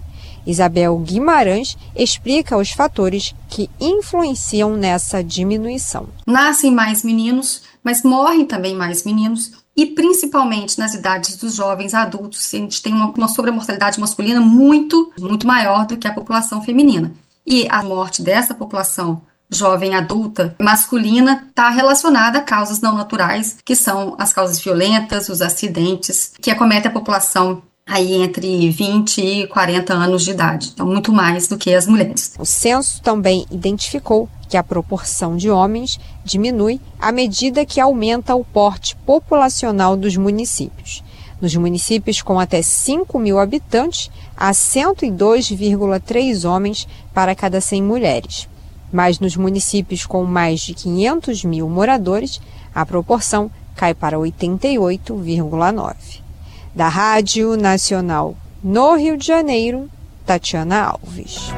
Isabel Guimarães explica os fatores que influenciam nessa diminuição. Nascem mais meninos, mas morrem também mais meninos, e principalmente nas idades dos jovens adultos, a gente tem uma, uma sobremortalidade masculina muito, muito maior do que a população feminina. E a morte dessa população jovem adulta masculina está relacionada a causas não naturais, que são as causas violentas, os acidentes, que acometem a população aí entre 20 e 40 anos de idade, então muito mais do que as mulheres. O censo também identificou que a proporção de homens diminui à medida que aumenta o porte populacional dos municípios. Nos municípios com até 5 mil habitantes, há 102,3 homens para cada 100 mulheres mas nos municípios com mais de 500 mil moradores, a proporção cai para 88,9. Da Rádio Nacional no Rio de Janeiro, Tatiana Alves.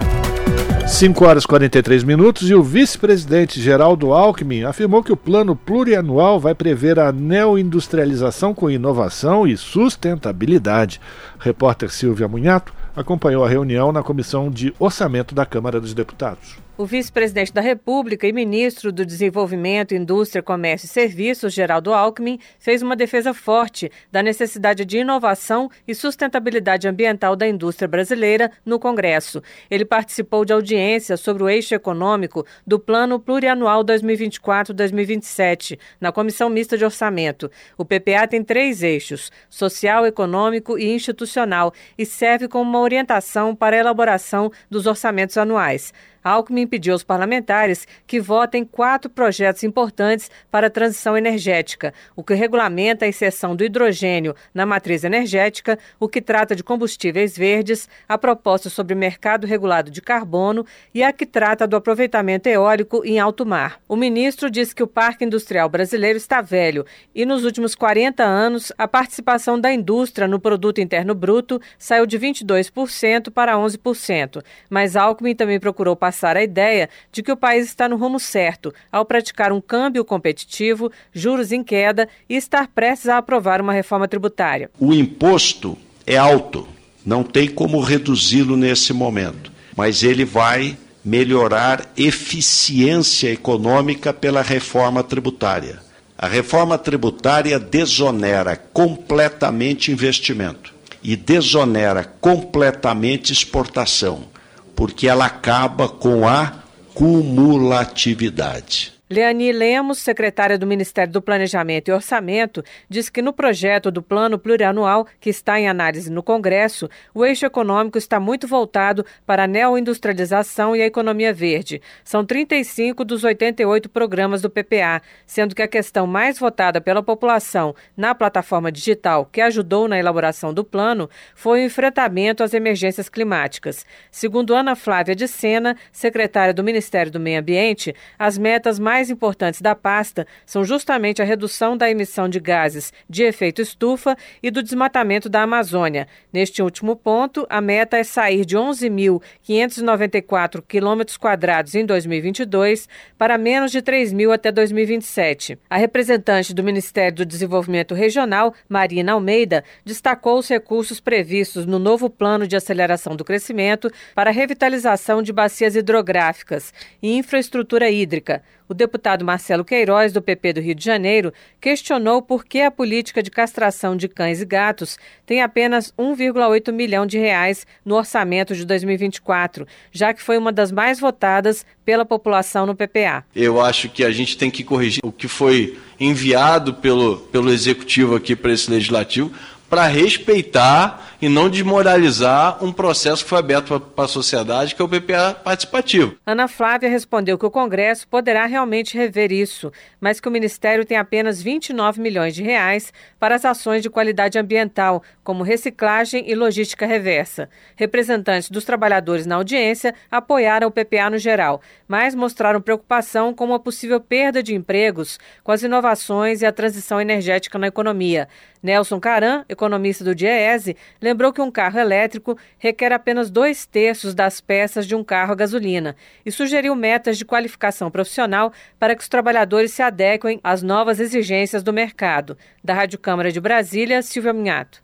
5 horas e 43 minutos e o vice-presidente Geraldo Alckmin afirmou que o plano plurianual vai prever a neoindustrialização com inovação e sustentabilidade. repórter Silvia Munhato acompanhou a reunião na Comissão de Orçamento da Câmara dos Deputados. O vice-presidente da República e ministro do Desenvolvimento, Indústria, Comércio e Serviços, Geraldo Alckmin, fez uma defesa forte da necessidade de inovação e sustentabilidade ambiental da indústria brasileira no Congresso. Ele participou de audiência sobre o eixo econômico do Plano Plurianual 2024-2027, na Comissão Mista de Orçamento. O PPA tem três eixos: social, econômico e institucional, e serve como uma orientação para a elaboração dos orçamentos anuais. Alckmin pediu aos parlamentares que votem quatro projetos importantes para a transição energética: o que regulamenta a inserção do hidrogênio na matriz energética, o que trata de combustíveis verdes, a proposta sobre mercado regulado de carbono e a que trata do aproveitamento eólico em alto mar. O ministro disse que o parque industrial brasileiro está velho e, nos últimos 40 anos, a participação da indústria no produto interno bruto saiu de 22% para 11%. Mas Alckmin também procurou passar passar a ideia de que o país está no rumo certo ao praticar um câmbio competitivo, juros em queda e estar prestes a aprovar uma reforma tributária. O imposto é alto, não tem como reduzi-lo nesse momento, mas ele vai melhorar eficiência econômica pela reforma tributária. A reforma tributária desonera completamente investimento e desonera completamente exportação porque ela acaba com a cumulatividade. Leani Lemos, secretária do Ministério do Planejamento e Orçamento, diz que no projeto do Plano Plurianual, que está em análise no Congresso, o eixo econômico está muito voltado para a neoindustrialização e a economia verde. São 35 dos 88 programas do PPA, sendo que a questão mais votada pela população na plataforma digital que ajudou na elaboração do plano foi o enfrentamento às emergências climáticas. Segundo Ana Flávia de Sena, secretária do Ministério do Meio Ambiente, as metas mais mais importantes da pasta são justamente a redução da emissão de gases de efeito estufa e do desmatamento da Amazônia. Neste último ponto, a meta é sair de 11.594 quilômetros quadrados em 2022 para menos de 3 mil até 2027. A representante do Ministério do Desenvolvimento Regional, Marina Almeida, destacou os recursos previstos no novo Plano de Aceleração do Crescimento para revitalização de bacias hidrográficas e infraestrutura hídrica. O deputado Marcelo Queiroz, do PP do Rio de Janeiro, questionou por que a política de castração de cães e gatos tem apenas 1,8 milhão de reais no orçamento de 2024, já que foi uma das mais votadas pela população no PPA. Eu acho que a gente tem que corrigir o que foi enviado pelo, pelo executivo aqui para esse legislativo para respeitar e não desmoralizar um processo que foi aberto para a sociedade, que é o PPA participativo. Ana Flávia respondeu que o Congresso poderá realmente rever isso, mas que o Ministério tem apenas 29 milhões de reais para as ações de qualidade ambiental, como reciclagem e logística reversa. Representantes dos trabalhadores na audiência apoiaram o PPA no geral, mas mostraram preocupação com uma possível perda de empregos com as inovações e a transição energética na economia. Nelson Caran, economista do DIEESE, lembrou que um carro elétrico requer apenas dois terços das peças de um carro a gasolina e sugeriu metas de qualificação profissional para que os trabalhadores se adequem às novas exigências do mercado. Da Rádio Câmara de Brasília, Silvia Minhato.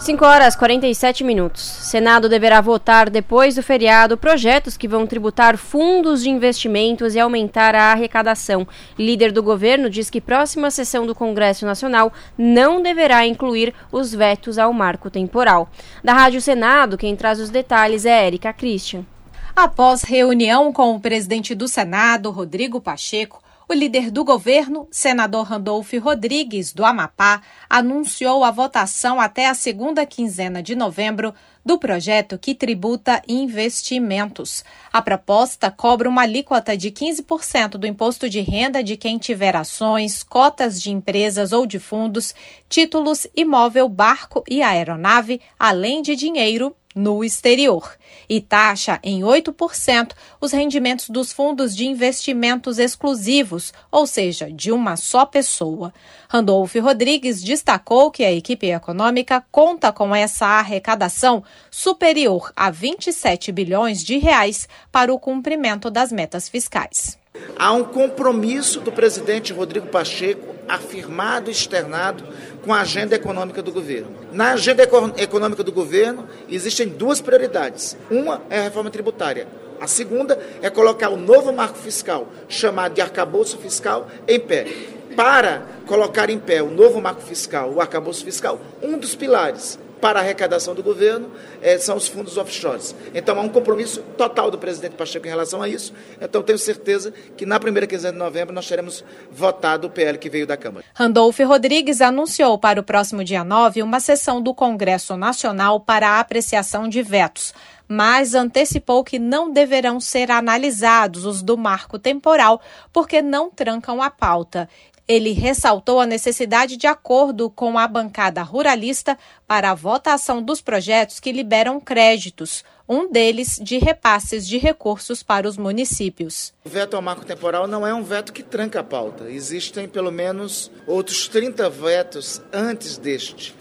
5 horas 47 minutos. Senado deverá votar depois do feriado projetos que vão tributar fundos de investimentos e aumentar a arrecadação. Líder do governo diz que próxima sessão do Congresso Nacional não deverá incluir os vetos ao marco temporal. Da Rádio Senado, quem traz os detalhes é Érica Christian. Após reunião com o presidente do Senado, Rodrigo Pacheco, o líder do governo, senador Randolfo Rodrigues, do Amapá, anunciou a votação até a segunda quinzena de novembro do projeto que tributa investimentos. A proposta cobra uma alíquota de 15% do imposto de renda de quem tiver ações, cotas de empresas ou de fundos, títulos, imóvel, barco e aeronave, além de dinheiro no exterior e taxa em 8% os rendimentos dos fundos de investimentos exclusivos, ou seja, de uma só pessoa. Randolph Rodrigues destacou que a equipe econômica conta com essa arrecadação superior a 27 bilhões de reais para o cumprimento das metas fiscais. Há um compromisso do presidente Rodrigo Pacheco, afirmado e externado, com a agenda econômica do governo. Na agenda econômica do governo existem duas prioridades. Uma é a reforma tributária, A segunda é colocar o novo marco fiscal, chamado de arcabouço fiscal, em pé. Para colocar em pé o novo marco fiscal, o arcabouço fiscal, um dos pilares para a arrecadação do governo é, são os fundos offshores. Então há um compromisso total do presidente Pacheco em relação a isso. Então tenho certeza que na primeira quinzena de novembro nós teremos votado o PL que veio da Câmara. Randolfo Rodrigues anunciou para o próximo dia 9 uma sessão do Congresso Nacional para a apreciação de vetos mas antecipou que não deverão ser analisados os do marco temporal, porque não trancam a pauta. Ele ressaltou a necessidade de acordo com a bancada ruralista para a votação dos projetos que liberam créditos, um deles de repasses de recursos para os municípios. O veto ao marco temporal não é um veto que tranca a pauta. Existem pelo menos outros 30 vetos antes deste.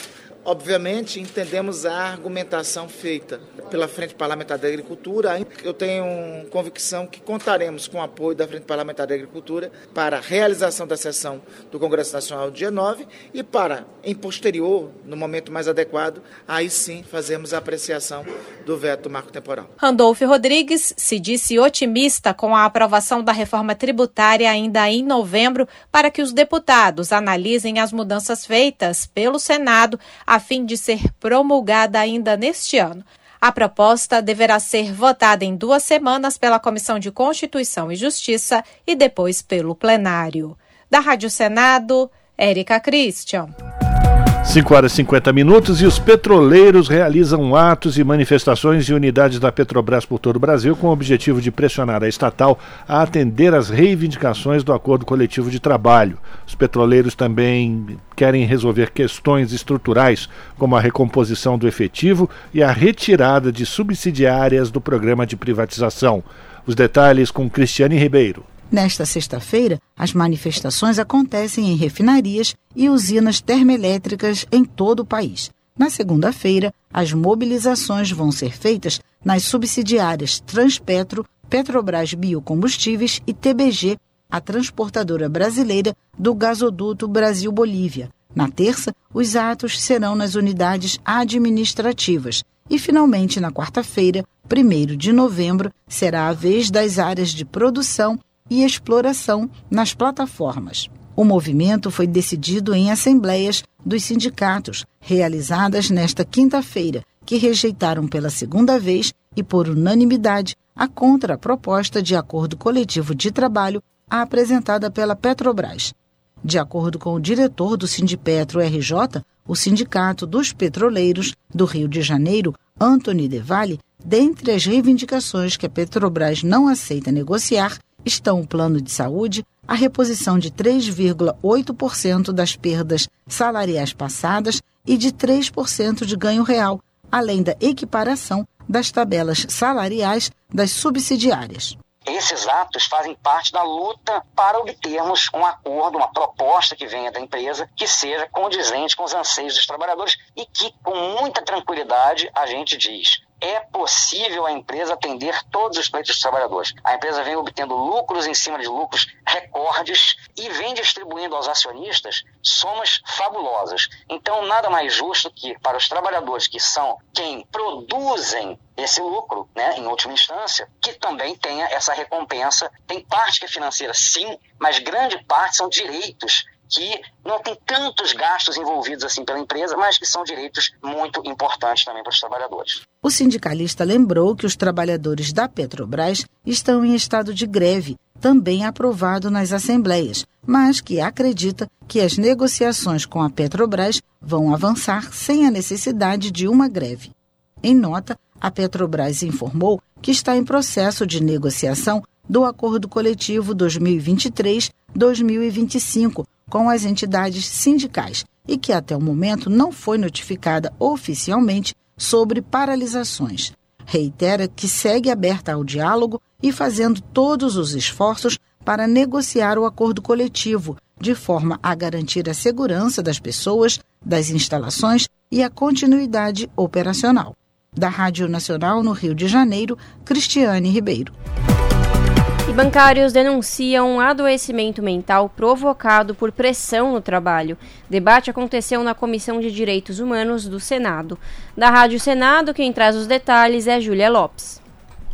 Obviamente, entendemos a argumentação feita pela Frente Parlamentar da Agricultura. Eu tenho convicção que contaremos com o apoio da Frente Parlamentar da Agricultura para a realização da sessão do Congresso Nacional dia 9 e para, em posterior, no momento mais adequado, aí sim fazermos a apreciação do veto marco temporal. Randolfo Rodrigues se disse otimista com a aprovação da reforma tributária ainda em novembro para que os deputados analisem as mudanças feitas pelo Senado a fim de ser promulgada ainda neste ano. A proposta deverá ser votada em duas semanas pela Comissão de Constituição e Justiça e depois pelo plenário. Da Rádio Senado, Érica Christian. 5 horas e 50 minutos e os petroleiros realizam atos e manifestações em unidades da Petrobras por todo o Brasil com o objetivo de pressionar a estatal a atender às reivindicações do acordo coletivo de trabalho. Os petroleiros também querem resolver questões estruturais, como a recomposição do efetivo e a retirada de subsidiárias do programa de privatização. Os detalhes com Cristiane Ribeiro. Nesta sexta-feira, as manifestações acontecem em refinarias e usinas termoelétricas em todo o país. Na segunda-feira, as mobilizações vão ser feitas nas subsidiárias Transpetro, Petrobras Biocombustíveis e TBG, a transportadora brasileira do gasoduto Brasil-Bolívia. Na terça, os atos serão nas unidades administrativas. E, finalmente, na quarta-feira, 1 de novembro, será a vez das áreas de produção e exploração nas plataformas. O movimento foi decidido em assembleias dos sindicatos, realizadas nesta quinta-feira, que rejeitaram pela segunda vez e por unanimidade a contraproposta de acordo coletivo de trabalho apresentada pela Petrobras. De acordo com o diretor do Sindipetro RJ, o Sindicato dos Petroleiros do Rio de Janeiro, Anthony Devalle, dentre as reivindicações que a Petrobras não aceita negociar estão o plano de saúde, a reposição de 3,8% das perdas salariais passadas e de 3% de ganho real, além da equiparação das tabelas salariais das subsidiárias. Esses atos fazem parte da luta para obtermos um acordo, uma proposta que venha da empresa que seja condizente com os anseios dos trabalhadores e que, com muita tranquilidade, a gente diz: é possível a empresa atender todos os pleitos dos trabalhadores. A empresa vem obtendo lucros em cima de lucros recordes e vem distribuindo aos acionistas somas fabulosas. Então, nada mais justo que para os trabalhadores que são quem produzem esse lucro, né, em última instância, que também tenha essa recompensa. Tem parte que é financeira, sim, mas grande parte são direitos que não tem tantos gastos envolvidos assim pela empresa, mas que são direitos muito importantes também para os trabalhadores. O sindicalista lembrou que os trabalhadores da Petrobras estão em estado de greve, também aprovado nas assembleias, mas que acredita que as negociações com a Petrobras vão avançar sem a necessidade de uma greve. Em nota, a Petrobras informou que está em processo de negociação do Acordo Coletivo 2023-2025 com as entidades sindicais e que até o momento não foi notificada oficialmente sobre paralisações. Reitera que segue aberta ao diálogo e fazendo todos os esforços para negociar o acordo coletivo, de forma a garantir a segurança das pessoas, das instalações e a continuidade operacional. Da Rádio Nacional no Rio de Janeiro, Cristiane Ribeiro. E bancários denunciam adoecimento mental provocado por pressão no trabalho. Debate aconteceu na Comissão de Direitos Humanos do Senado. Da Rádio Senado, quem traz os detalhes é Júlia Lopes.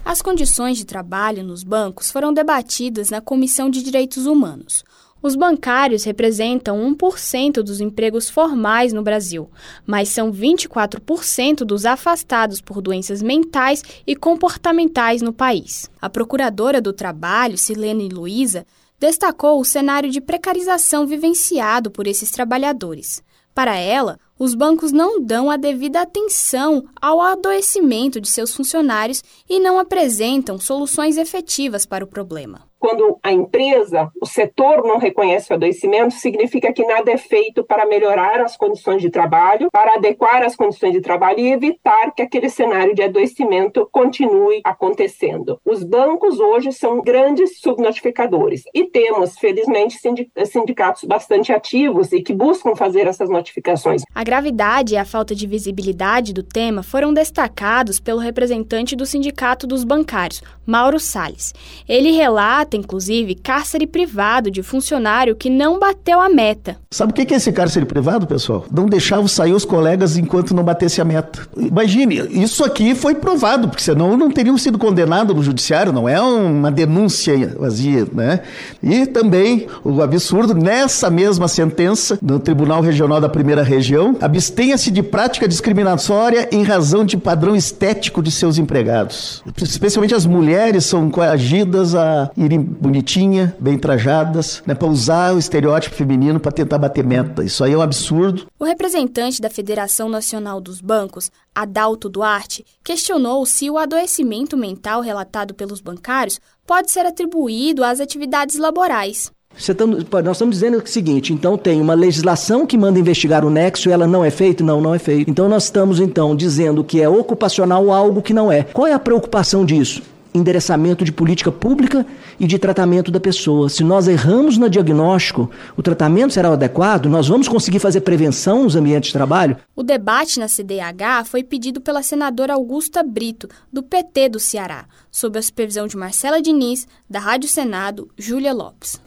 As condições de trabalho nos bancos foram debatidas na Comissão de Direitos Humanos. Os bancários representam 1% dos empregos formais no Brasil, mas são 24% dos afastados por doenças mentais e comportamentais no país. A procuradora do trabalho, Silene Luiza, destacou o cenário de precarização vivenciado por esses trabalhadores. Para ela, os bancos não dão a devida atenção ao adoecimento de seus funcionários e não apresentam soluções efetivas para o problema quando a empresa, o setor não reconhece o adoecimento, significa que nada é feito para melhorar as condições de trabalho, para adequar as condições de trabalho e evitar que aquele cenário de adoecimento continue acontecendo. Os bancos hoje são grandes subnotificadores e temos, felizmente, sindicatos bastante ativos e que buscam fazer essas notificações. A gravidade e a falta de visibilidade do tema foram destacados pelo representante do Sindicato dos Bancários, Mauro Salles. Ele relata inclusive, cárcere privado de funcionário que não bateu a meta. Sabe o que é esse cárcere privado, pessoal? Não deixava sair os colegas enquanto não batesse a meta. Imagine, isso aqui foi provado, porque senão não teriam sido condenados no judiciário, não é uma denúncia vazia, né? E também o absurdo, nessa mesma sentença, no Tribunal Regional da Primeira Região, abstenha-se de prática discriminatória em razão de padrão estético de seus empregados. Especialmente as mulheres são coagidas a irem bonitinha, bem trajadas, né, para usar o estereótipo feminino para tentar bater meta. Isso aí é um absurdo. O representante da Federação Nacional dos Bancos, Adalto Duarte, questionou se o adoecimento mental relatado pelos bancários pode ser atribuído às atividades laborais. nós estamos dizendo o seguinte, então tem uma legislação que manda investigar o nexo e ela não é feita? Não, não é feita. Então nós estamos então dizendo que é ocupacional algo que não é. Qual é a preocupação disso? Endereçamento de política pública e de tratamento da pessoa. Se nós erramos no diagnóstico, o tratamento será adequado, nós vamos conseguir fazer prevenção nos ambientes de trabalho? O debate na CDH foi pedido pela senadora Augusta Brito, do PT do Ceará, sob a supervisão de Marcela Diniz, da Rádio Senado, Júlia Lopes.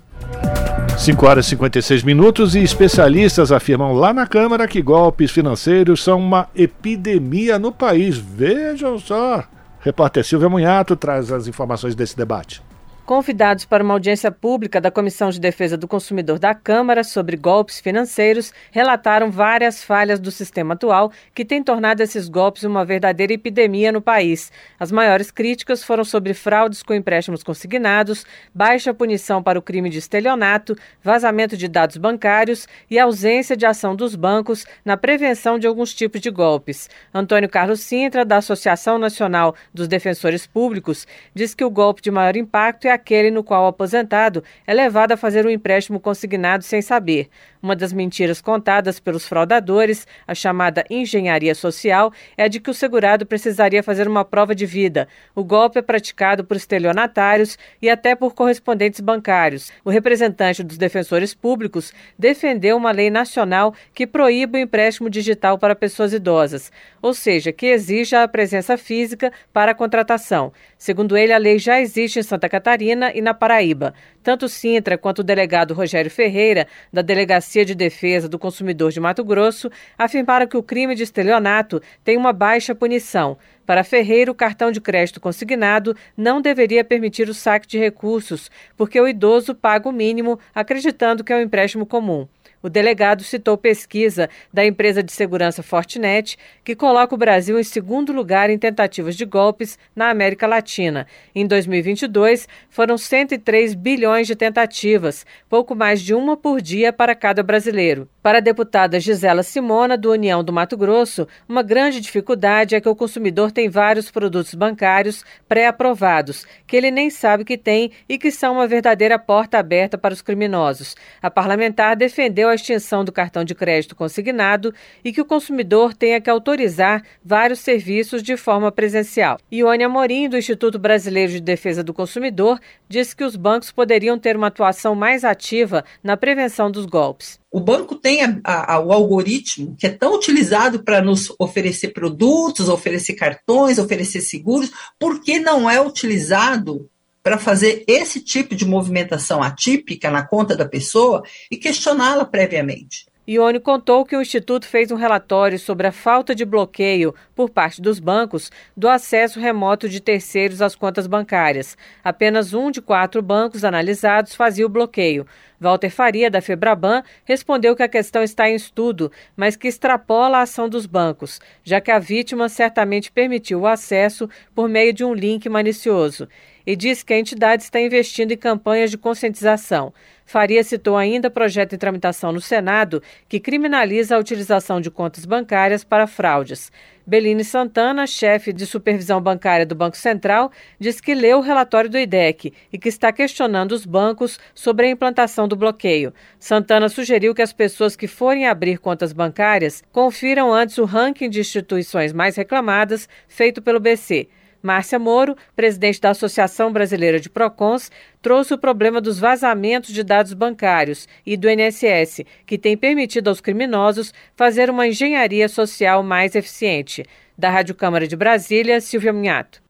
5 horas e 56 minutos e especialistas afirmam lá na Câmara que golpes financeiros são uma epidemia no país. Vejam só. Repórter Silvia Munhato traz as informações desse debate. Convidados para uma audiência pública da Comissão de Defesa do Consumidor da Câmara sobre golpes financeiros, relataram várias falhas do sistema atual que tem tornado esses golpes uma verdadeira epidemia no país. As maiores críticas foram sobre fraudes com empréstimos consignados, baixa punição para o crime de estelionato, vazamento de dados bancários e ausência de ação dos bancos na prevenção de alguns tipos de golpes. Antônio Carlos Sintra, da Associação Nacional dos Defensores Públicos, diz que o golpe de maior impacto é aquele no qual o aposentado é levado a fazer um empréstimo consignado sem saber. Uma das mentiras contadas pelos fraudadores, a chamada engenharia social, é a de que o segurado precisaria fazer uma prova de vida. O golpe é praticado por estelionatários e até por correspondentes bancários. O representante dos defensores públicos defendeu uma lei nacional que proíbe o empréstimo digital para pessoas idosas, ou seja, que exija a presença física para a contratação. Segundo ele, a lei já existe em Santa Catarina e na Paraíba. Tanto Sintra quanto o delegado Rogério Ferreira, da Delegacia de Defesa do Consumidor de Mato Grosso, afirmaram que o crime de estelionato tem uma baixa punição. Para Ferreira, o cartão de crédito consignado não deveria permitir o saque de recursos, porque o idoso paga o mínimo acreditando que é um empréstimo comum. O delegado citou pesquisa da empresa de segurança Fortinet, que coloca o Brasil em segundo lugar em tentativas de golpes na América Latina. Em 2022, foram 103 bilhões de tentativas, pouco mais de uma por dia para cada brasileiro. Para a deputada Gisela Simona, do União do Mato Grosso, uma grande dificuldade é que o consumidor tem vários produtos bancários pré-aprovados, que ele nem sabe que tem e que são uma verdadeira porta aberta para os criminosos. A parlamentar defendeu a extinção do cartão de crédito consignado e que o consumidor tenha que autorizar vários serviços de forma presencial. Ione Amorim, do Instituto Brasileiro de Defesa do Consumidor, disse que os bancos poderiam ter uma atuação mais ativa na prevenção dos golpes. O banco tem a, a, o algoritmo que é tão utilizado para nos oferecer produtos, oferecer cartões, oferecer seguros, porque não é utilizado para fazer esse tipo de movimentação atípica na conta da pessoa e questioná-la previamente. Ione contou que o Instituto fez um relatório sobre a falta de bloqueio por parte dos bancos do acesso remoto de terceiros às contas bancárias. Apenas um de quatro bancos analisados fazia o bloqueio. Walter Faria, da Febraban, respondeu que a questão está em estudo, mas que extrapola a ação dos bancos, já que a vítima certamente permitiu o acesso por meio de um link malicioso. E diz que a entidade está investindo em campanhas de conscientização. Faria citou ainda projeto em tramitação no Senado que criminaliza a utilização de contas bancárias para fraudes. Beline Santana, chefe de supervisão bancária do Banco Central, diz que leu o relatório do IDEC e que está questionando os bancos sobre a implantação do bloqueio. Santana sugeriu que as pessoas que forem abrir contas bancárias confiram antes o ranking de instituições mais reclamadas feito pelo BC. Márcia Moro, presidente da Associação Brasileira de Procons, trouxe o problema dos vazamentos de dados bancários e do INSS, que tem permitido aos criminosos fazer uma engenharia social mais eficiente. Da Rádio Câmara de Brasília, Silvia Minhato.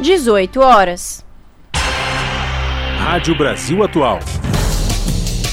18 horas. Rádio Brasil Atual.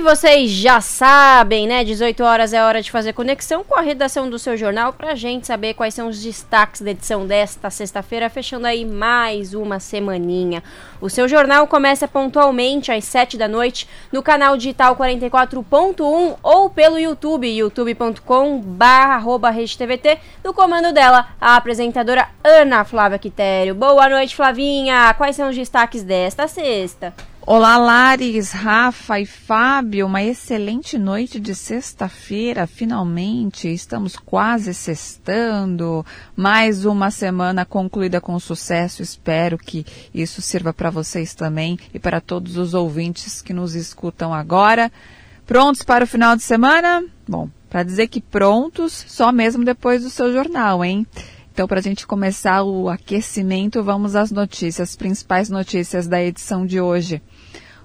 E vocês já sabem, né? 18 horas é hora de fazer conexão com a redação do seu jornal pra gente saber quais são os destaques da edição desta sexta-feira, fechando aí mais uma semaninha. O seu jornal começa pontualmente às 7 da noite no canal digital 44.1 ou pelo YouTube, youtube.com/redetvt, no comando dela, a apresentadora Ana Flávia Quitério. Boa noite, Flavinha. Quais são os destaques desta sexta? Olá, Lares, Rafa e Fábio. Uma excelente noite de sexta-feira. Finalmente, estamos quase sextando. Mais uma semana concluída com sucesso. Espero que isso sirva para vocês também e para todos os ouvintes que nos escutam agora. Prontos para o final de semana? Bom, para dizer que prontos, só mesmo depois do seu jornal, hein? Então, para a gente começar o aquecimento, vamos às notícias, principais notícias da edição de hoje.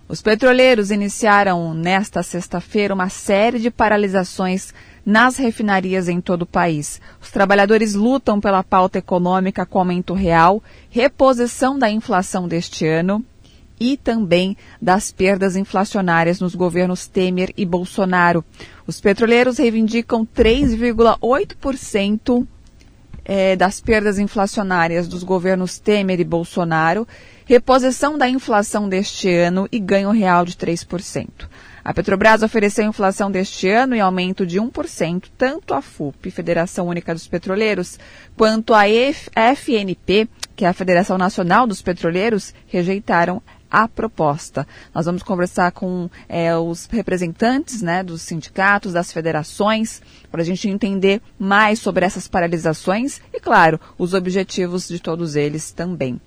Os petroleiros iniciaram nesta sexta-feira uma série de paralisações nas refinarias em todo o país. Os trabalhadores lutam pela pauta econômica com aumento real, reposição da inflação deste ano e também das perdas inflacionárias nos governos Temer e Bolsonaro. Os petroleiros reivindicam 3,8% é, das perdas inflacionárias dos governos Temer e Bolsonaro, reposição da inflação deste ano e ganho real de 3%. A Petrobras ofereceu inflação deste ano em aumento de 1%, tanto a FUP, Federação Única dos Petroleiros, quanto a FNP, que é a Federação Nacional dos Petroleiros, rejeitaram a proposta. Nós vamos conversar com é, os representantes né, dos sindicatos, das federações, para a gente entender mais sobre essas paralisações e, claro, os objetivos de todos eles também.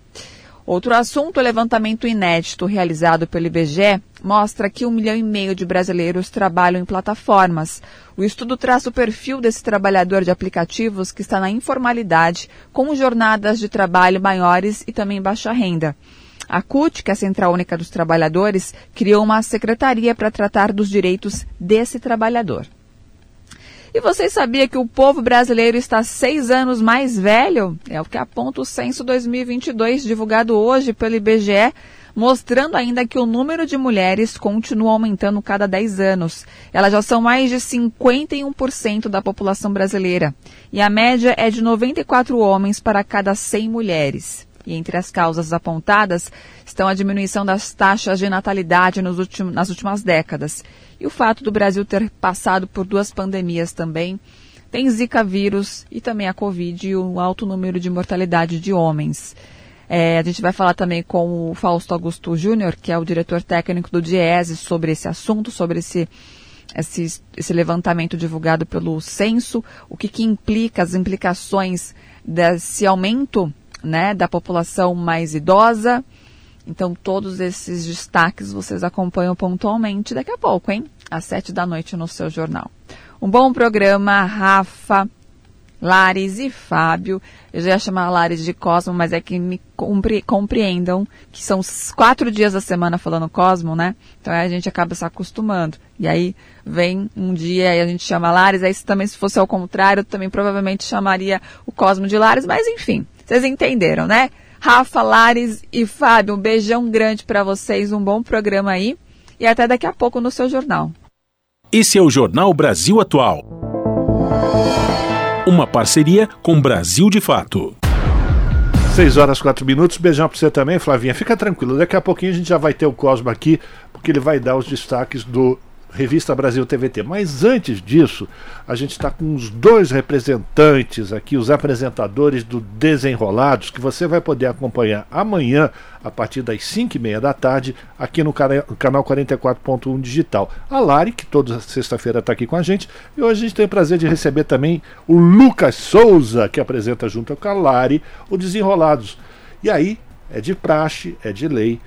Outro assunto, o levantamento inédito realizado pelo IBGE mostra que um milhão e meio de brasileiros trabalham em plataformas. O estudo traça o perfil desse trabalhador de aplicativos que está na informalidade, com jornadas de trabalho maiores e também baixa renda. A CUT, que é a Central Única dos Trabalhadores, criou uma secretaria para tratar dos direitos desse trabalhador. E você sabia que o povo brasileiro está seis anos mais velho? É o que aponta o Censo 2022, divulgado hoje pelo IBGE, mostrando ainda que o número de mulheres continua aumentando cada 10 anos. Elas já são mais de 51% da população brasileira. E a média é de 94 homens para cada 100 mulheres. E entre as causas apontadas estão a diminuição das taxas de natalidade últimos, nas últimas décadas e o fato do Brasil ter passado por duas pandemias também. Tem Zika vírus e também a Covid e o alto número de mortalidade de homens. É, a gente vai falar também com o Fausto Augusto Júnior, que é o diretor técnico do DIESE, sobre esse assunto, sobre esse, esse, esse levantamento divulgado pelo censo, o que, que implica, as implicações desse aumento né, da população mais idosa Então, todos esses destaques vocês acompanham pontualmente daqui a pouco, hein? Às sete da noite no seu jornal. Um bom programa, Rafa, Lares e Fábio. Eu já ia chamar Lares de Cosmo, mas é que me compre compreendam que são quatro dias da semana falando Cosmo, né? Então a gente acaba se acostumando. E aí vem um dia e a gente chama Lares, aí se também se fosse ao contrário, eu também provavelmente chamaria o Cosmo de Lares, mas enfim, vocês entenderam, né? Rafa, Lares e Fábio, um beijão grande para vocês, um bom programa aí e até daqui a pouco no seu jornal. Esse é o Jornal Brasil Atual. Uma parceria com Brasil de Fato. 6 horas 4 minutos. Beijão para você também, Flavinha. Fica tranquilo, daqui a pouquinho a gente já vai ter o Cosmo aqui, porque ele vai dar os destaques do Revista Brasil TVT. Mas antes disso, a gente está com os dois representantes aqui, os apresentadores do Desenrolados, que você vai poder acompanhar amanhã, a partir das 5 e meia da tarde, aqui no canal 44.1 Digital. A Lari, que toda sexta-feira está aqui com a gente, e hoje a gente tem o prazer de receber também o Lucas Souza, que apresenta junto com a Lari o Desenrolados. E aí, é de praxe, é de lei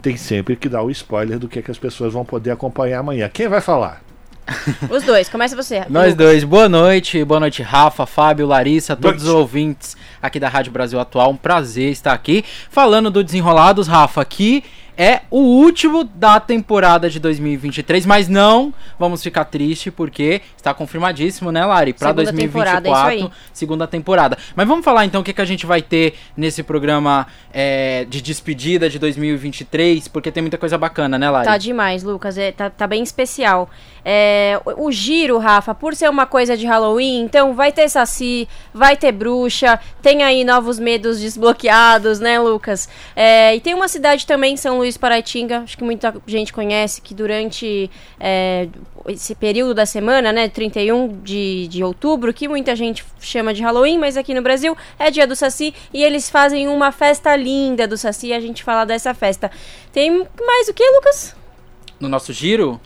tem sempre que dar o spoiler do que, é que as pessoas vão poder acompanhar amanhã. Quem vai falar? [laughs] Os dois, começa você. Nós dois, boa noite, boa noite, Rafa, Fábio, Larissa, todos noite. os ouvintes aqui da Rádio Brasil Atual. Um prazer estar aqui falando do Desenrolados, Rafa, aqui é o último da temporada de 2023, mas não vamos ficar triste porque está confirmadíssimo, né, Lari, para 2024, temporada, segunda temporada. Mas vamos falar então o que, que a gente vai ter nesse programa é, de despedida de 2023, porque tem muita coisa bacana, né, Lari? Tá demais, Lucas, é, tá, tá bem especial. É, o, giro, Rafa, por ser uma coisa de Halloween, então vai ter Saci, vai ter bruxa, tem aí novos medos desbloqueados, né, Lucas? É, e tem uma cidade também, São Luís Paraitinga, acho que muita gente conhece, que durante é, esse período da semana, né, 31 de, de outubro, que muita gente chama de Halloween, mas aqui no Brasil é dia do Saci, e eles fazem uma festa linda do Saci, a gente fala dessa festa. Tem mais o que, Lucas? No nosso giro?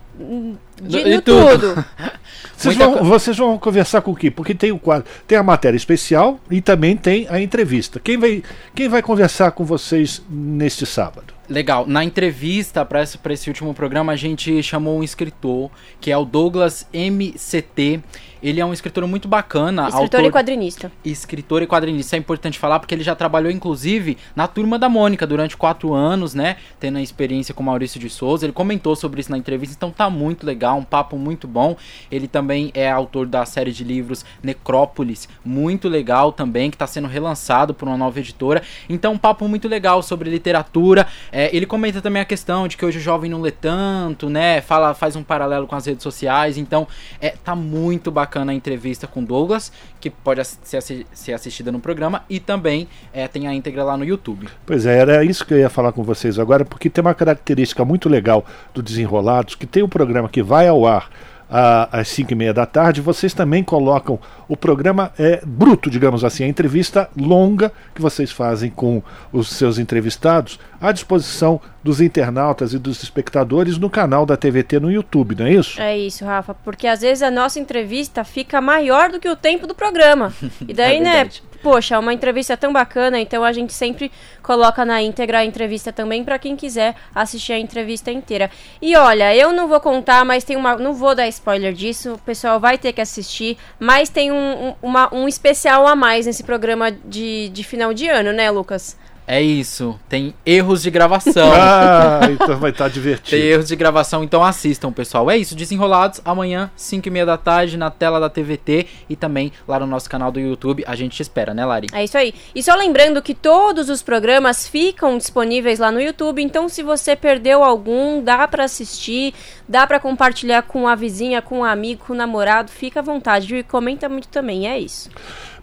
De, de tudo. [laughs] vocês, vão, vocês vão conversar com o quê? Porque tem o quadro, tem a matéria especial e também tem a entrevista. Quem vai, quem vai conversar com vocês neste sábado? Legal. Na entrevista para esse, esse último programa, a gente chamou um escritor, que é o Douglas MCT. Ele é um escritor muito bacana. Escritor autor... e quadrinista. Escritor e quadrinista. É importante falar porque ele já trabalhou, inclusive, na Turma da Mônica durante quatro anos, né? Tendo a experiência com Maurício de Souza. Ele comentou sobre isso na entrevista, então tá muito legal, um papo muito bom. Ele também é autor da série de livros Necrópolis, muito legal também, que está sendo relançado por uma nova editora. Então, um papo muito legal sobre literatura. É, ele comenta também a questão de que hoje o jovem não lê tanto, né? Fala, faz um paralelo com as redes sociais. Então, é, tá muito bacana bacana a entrevista com Douglas, que pode ser, ser assistida no programa, e também é, tem a íntegra lá no YouTube. Pois é, era isso que eu ia falar com vocês agora, porque tem uma característica muito legal do Desenrolados, que tem um programa que vai ao ar às 5 e meia da tarde, vocês também colocam o programa é bruto, digamos assim, a entrevista longa que vocês fazem com os seus entrevistados à disposição dos internautas e dos espectadores no canal da TVT no YouTube, não é isso? É isso, Rafa, porque às vezes a nossa entrevista fica maior do que o tempo do programa. [laughs] E daí, é né, poxa, uma entrevista tão bacana, então a gente sempre coloca na íntegra a entrevista também para quem quiser assistir a entrevista inteira. E olha, eu não vou contar, mas tem uma. Não vou dar spoiler disso, o pessoal vai ter que assistir, mas tem um, um, uma, um especial a mais nesse programa de, de final de ano, né, Lucas? É isso. Tem erros de gravação. [laughs] ah, então vai estar tá divertido. Tem erros de gravação, então assistam, pessoal. É isso. Desenrolados, amanhã, 5 e meia da tarde, na tela da TVT e também lá no nosso canal do YouTube. A gente te espera, né, Lari? É isso aí. E só lembrando que todos os programas ficam disponíveis lá no YouTube. Então, se você perdeu algum, dá para assistir, dá para compartilhar com a vizinha, com um amigo, com o namorado. Fica à vontade? E comenta muito também. É isso.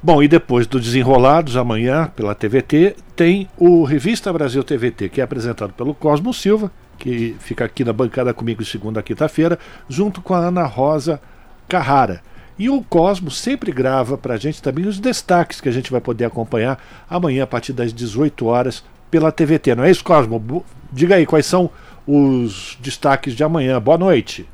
Bom, e depois do Desenrolados, amanhã, pela TVT, tem o Revista Brasil TVT, que é apresentado pelo Cosmo Silva, que fica aqui na bancada comigo segunda a quinta-feira, junto com a Ana Rosa Carrara. E o Cosmo sempre grava para a gente também os destaques que a gente vai poder acompanhar amanhã a partir das 18 horas pela TVT. Não é isso, Cosmo? Diga aí quais são os destaques de amanhã. Boa noite.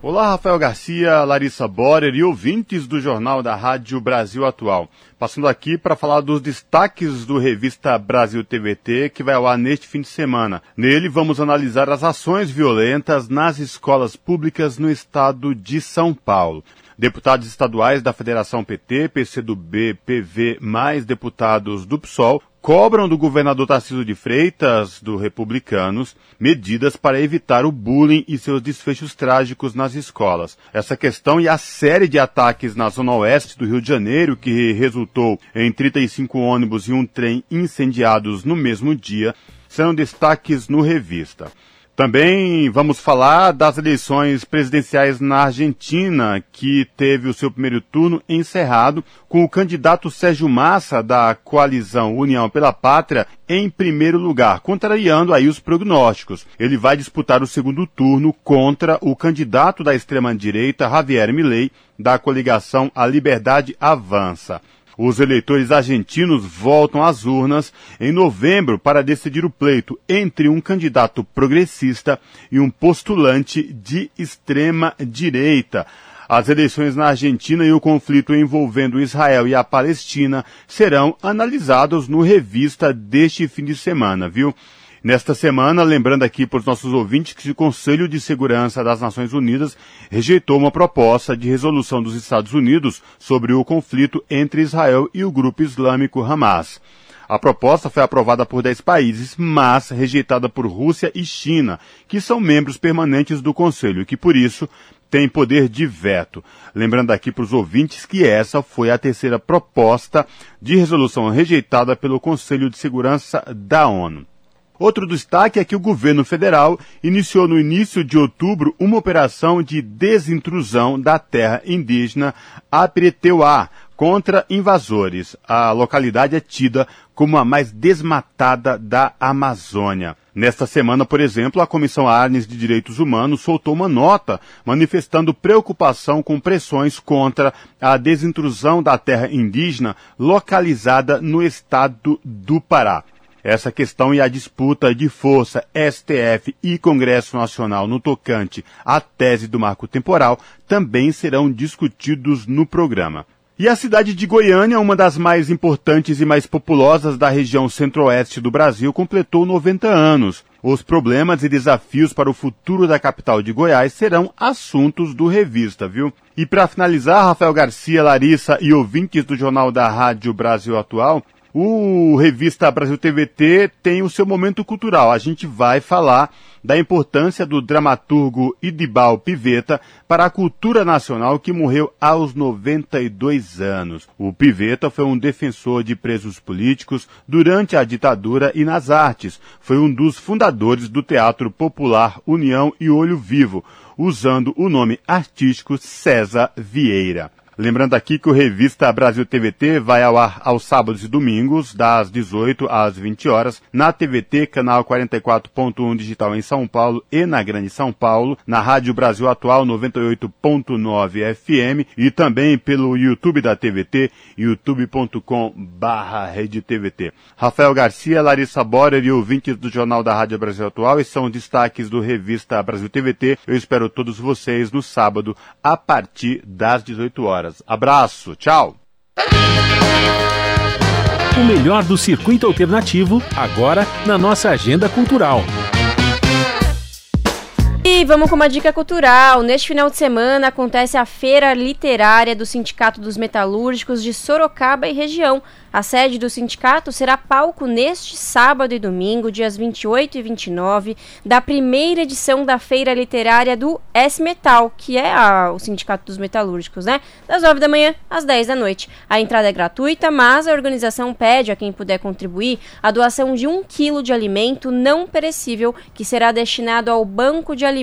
Olá, Rafael Garcia, Larissa Borer e ouvintes do Jornal da Rádio Brasil Atual. Passando aqui para falar dos destaques do revista Brasil TVT, que vai ao ar neste fim de semana. Nele, vamos analisar as ações violentas nas escolas públicas no estado de São Paulo. Deputados estaduais da Federação PT, PCdoB, PV, mais deputados do PSOL, cobram do governador Tarcísio de Freitas, do Republicanos, medidas para evitar o bullying e seus desfechos trágicos nas escolas. Essa questão e a série de ataques na zona oeste do Rio de Janeiro, que resultou em 35 ônibus e um trem incendiados no mesmo dia, são destaques no revista. Também vamos falar das eleições presidenciais na Argentina, que teve o seu primeiro turno encerrado com o candidato Sérgio Massa da coalizão União pela Pátria em primeiro lugar, contrariando aí os prognósticos. Ele vai disputar o segundo turno contra o candidato da extrema-direita Javier Milei da coligação A Liberdade Avança. Os eleitores argentinos voltam às urnas em novembro para decidir o pleito entre um candidato progressista e um postulante de extrema direita. As eleições na Argentina e o conflito envolvendo Israel e a Palestina serão analisados no revista deste fim de semana, viu? Nesta semana, lembrando aqui para os nossos ouvintes que o Conselho de Segurança das Nações Unidas rejeitou uma proposta de resolução dos Estados Unidos sobre o conflito entre Israel e o grupo islâmico Hamas. A proposta foi aprovada por 10 países, mas rejeitada por Rússia e China, que são membros permanentes do Conselho e que, por isso, têm poder de veto. Lembrando aqui para os ouvintes que essa foi a terceira proposta de resolução rejeitada pelo Conselho de Segurança da ONU. Outro destaque é que o governo federal iniciou no início de outubro uma operação de desintrusão da terra indígena Apreteuá contra invasores. A localidade é tida como a mais desmatada da Amazônia. Nesta semana, por exemplo, a Comissão Arnes de Direitos Humanos soltou uma nota manifestando preocupação com pressões contra a desintrusão da terra indígena localizada no estado do Pará. Essa questão e a disputa de força STF e Congresso Nacional no tocante à tese do marco temporal também serão discutidos no programa. E a cidade de Goiânia, uma das mais importantes e mais populosas da região centro-oeste do Brasil, completou 90 anos. Os problemas e desafios para o futuro da capital de Goiás serão assuntos do revista, viu? E para finalizar, Rafael Garcia, Larissa e ouvintes do Jornal da Rádio Brasil Atual, o Revista Brasil TVT tem o seu momento cultural. A gente vai falar da importância do dramaturgo Idibal Piveta para a cultura nacional que morreu aos 92 anos. O Piveta foi um defensor de presos políticos durante a ditadura e nas artes. Foi um dos fundadores do Teatro Popular União e Olho Vivo, usando o nome artístico César Vieira. Lembrando aqui que o Revista Brasil TVT vai ao ar aos sábados e domingos, das 18 às 20 horas, na TVT, canal 44.1 digital em São Paulo e na Grande São Paulo, na Rádio Brasil Atual 98.9 FM e também pelo YouTube da TVT, youtube.com barra TVT. Rafael Garcia, Larissa Borer e ouvintes do Jornal da Rádio Brasil Atual, esses são destaques do Revista Brasil TVT. Eu espero todos vocês no sábado, a partir das 18 horas Abraço, tchau. O melhor do circuito alternativo, agora na nossa agenda cultural. E vamos com uma dica cultural. Neste final de semana acontece a Feira Literária do Sindicato dos Metalúrgicos de Sorocaba e região. A sede do sindicato será palco neste sábado e domingo, dias 28 e 29, da primeira edição da Feira Literária do S-Metal, que é a, o Sindicato dos Metalúrgicos, né? Das 9 da manhã às 10 da noite. A entrada é gratuita, mas a organização pede a quem puder contribuir a doação de um quilo de alimento não perecível, que será destinado ao Banco de Alimentos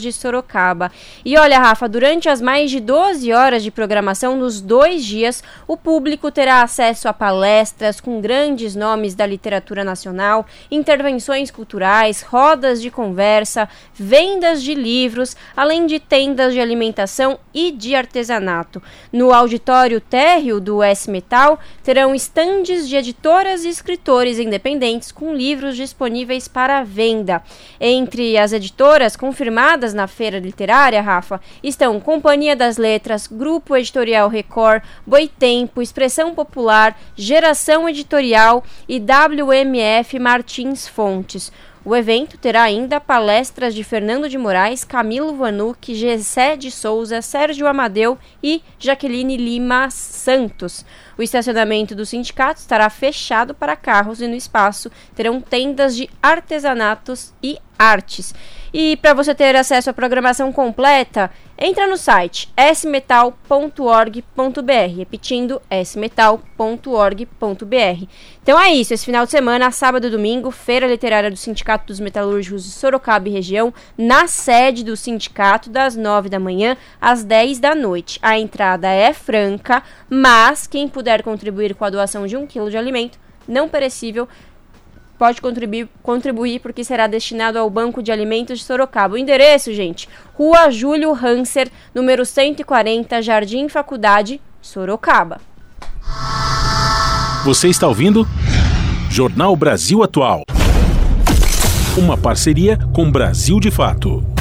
de Sorocaba. E olha, Rafa, durante as mais de 12 horas de programação nos dois dias, o público terá acesso a palestras com grandes nomes da literatura nacional, intervenções culturais, rodas de conversa, vendas de livros, além de tendas de alimentação e de artesanato. No auditório térreo do S Metal terão estandes de editoras e escritores independentes com livros disponíveis para venda. Entre as editoras confirmadas na feira literária, Rafa, estão Companhia das Letras, Grupo Editorial Record, Boitempo, Expressão Popular, Geração Editorial e WMF Martins Fontes. O evento terá ainda palestras de Fernando de Moraes, Camilo Vanucci, Gessé de Souza, Sérgio Amadeu e Jaqueline Lima Santos. O estacionamento do sindicato estará fechado para carros e no espaço terão tendas de artesanatos e artes. E para você ter acesso à programação completa, entra no site smetal.org.br, repetindo smetal.org.br. Então é isso, esse final de semana, sábado e domingo, Feira Literária do Sindicato dos Metalúrgicos de Sorocaba e região, na sede do sindicato, das 9 da manhã às 10 da noite. A entrada é franca, mas quem puder contribuir com a doação de um quilo de alimento não perecível pode contribuir, contribuir porque será destinado ao Banco de Alimentos de Sorocaba. O endereço, gente, Rua Júlio Hanser, número 140, Jardim Faculdade, Sorocaba. Você está ouvindo? Jornal Brasil Atual. Uma parceria com Brasil de Fato.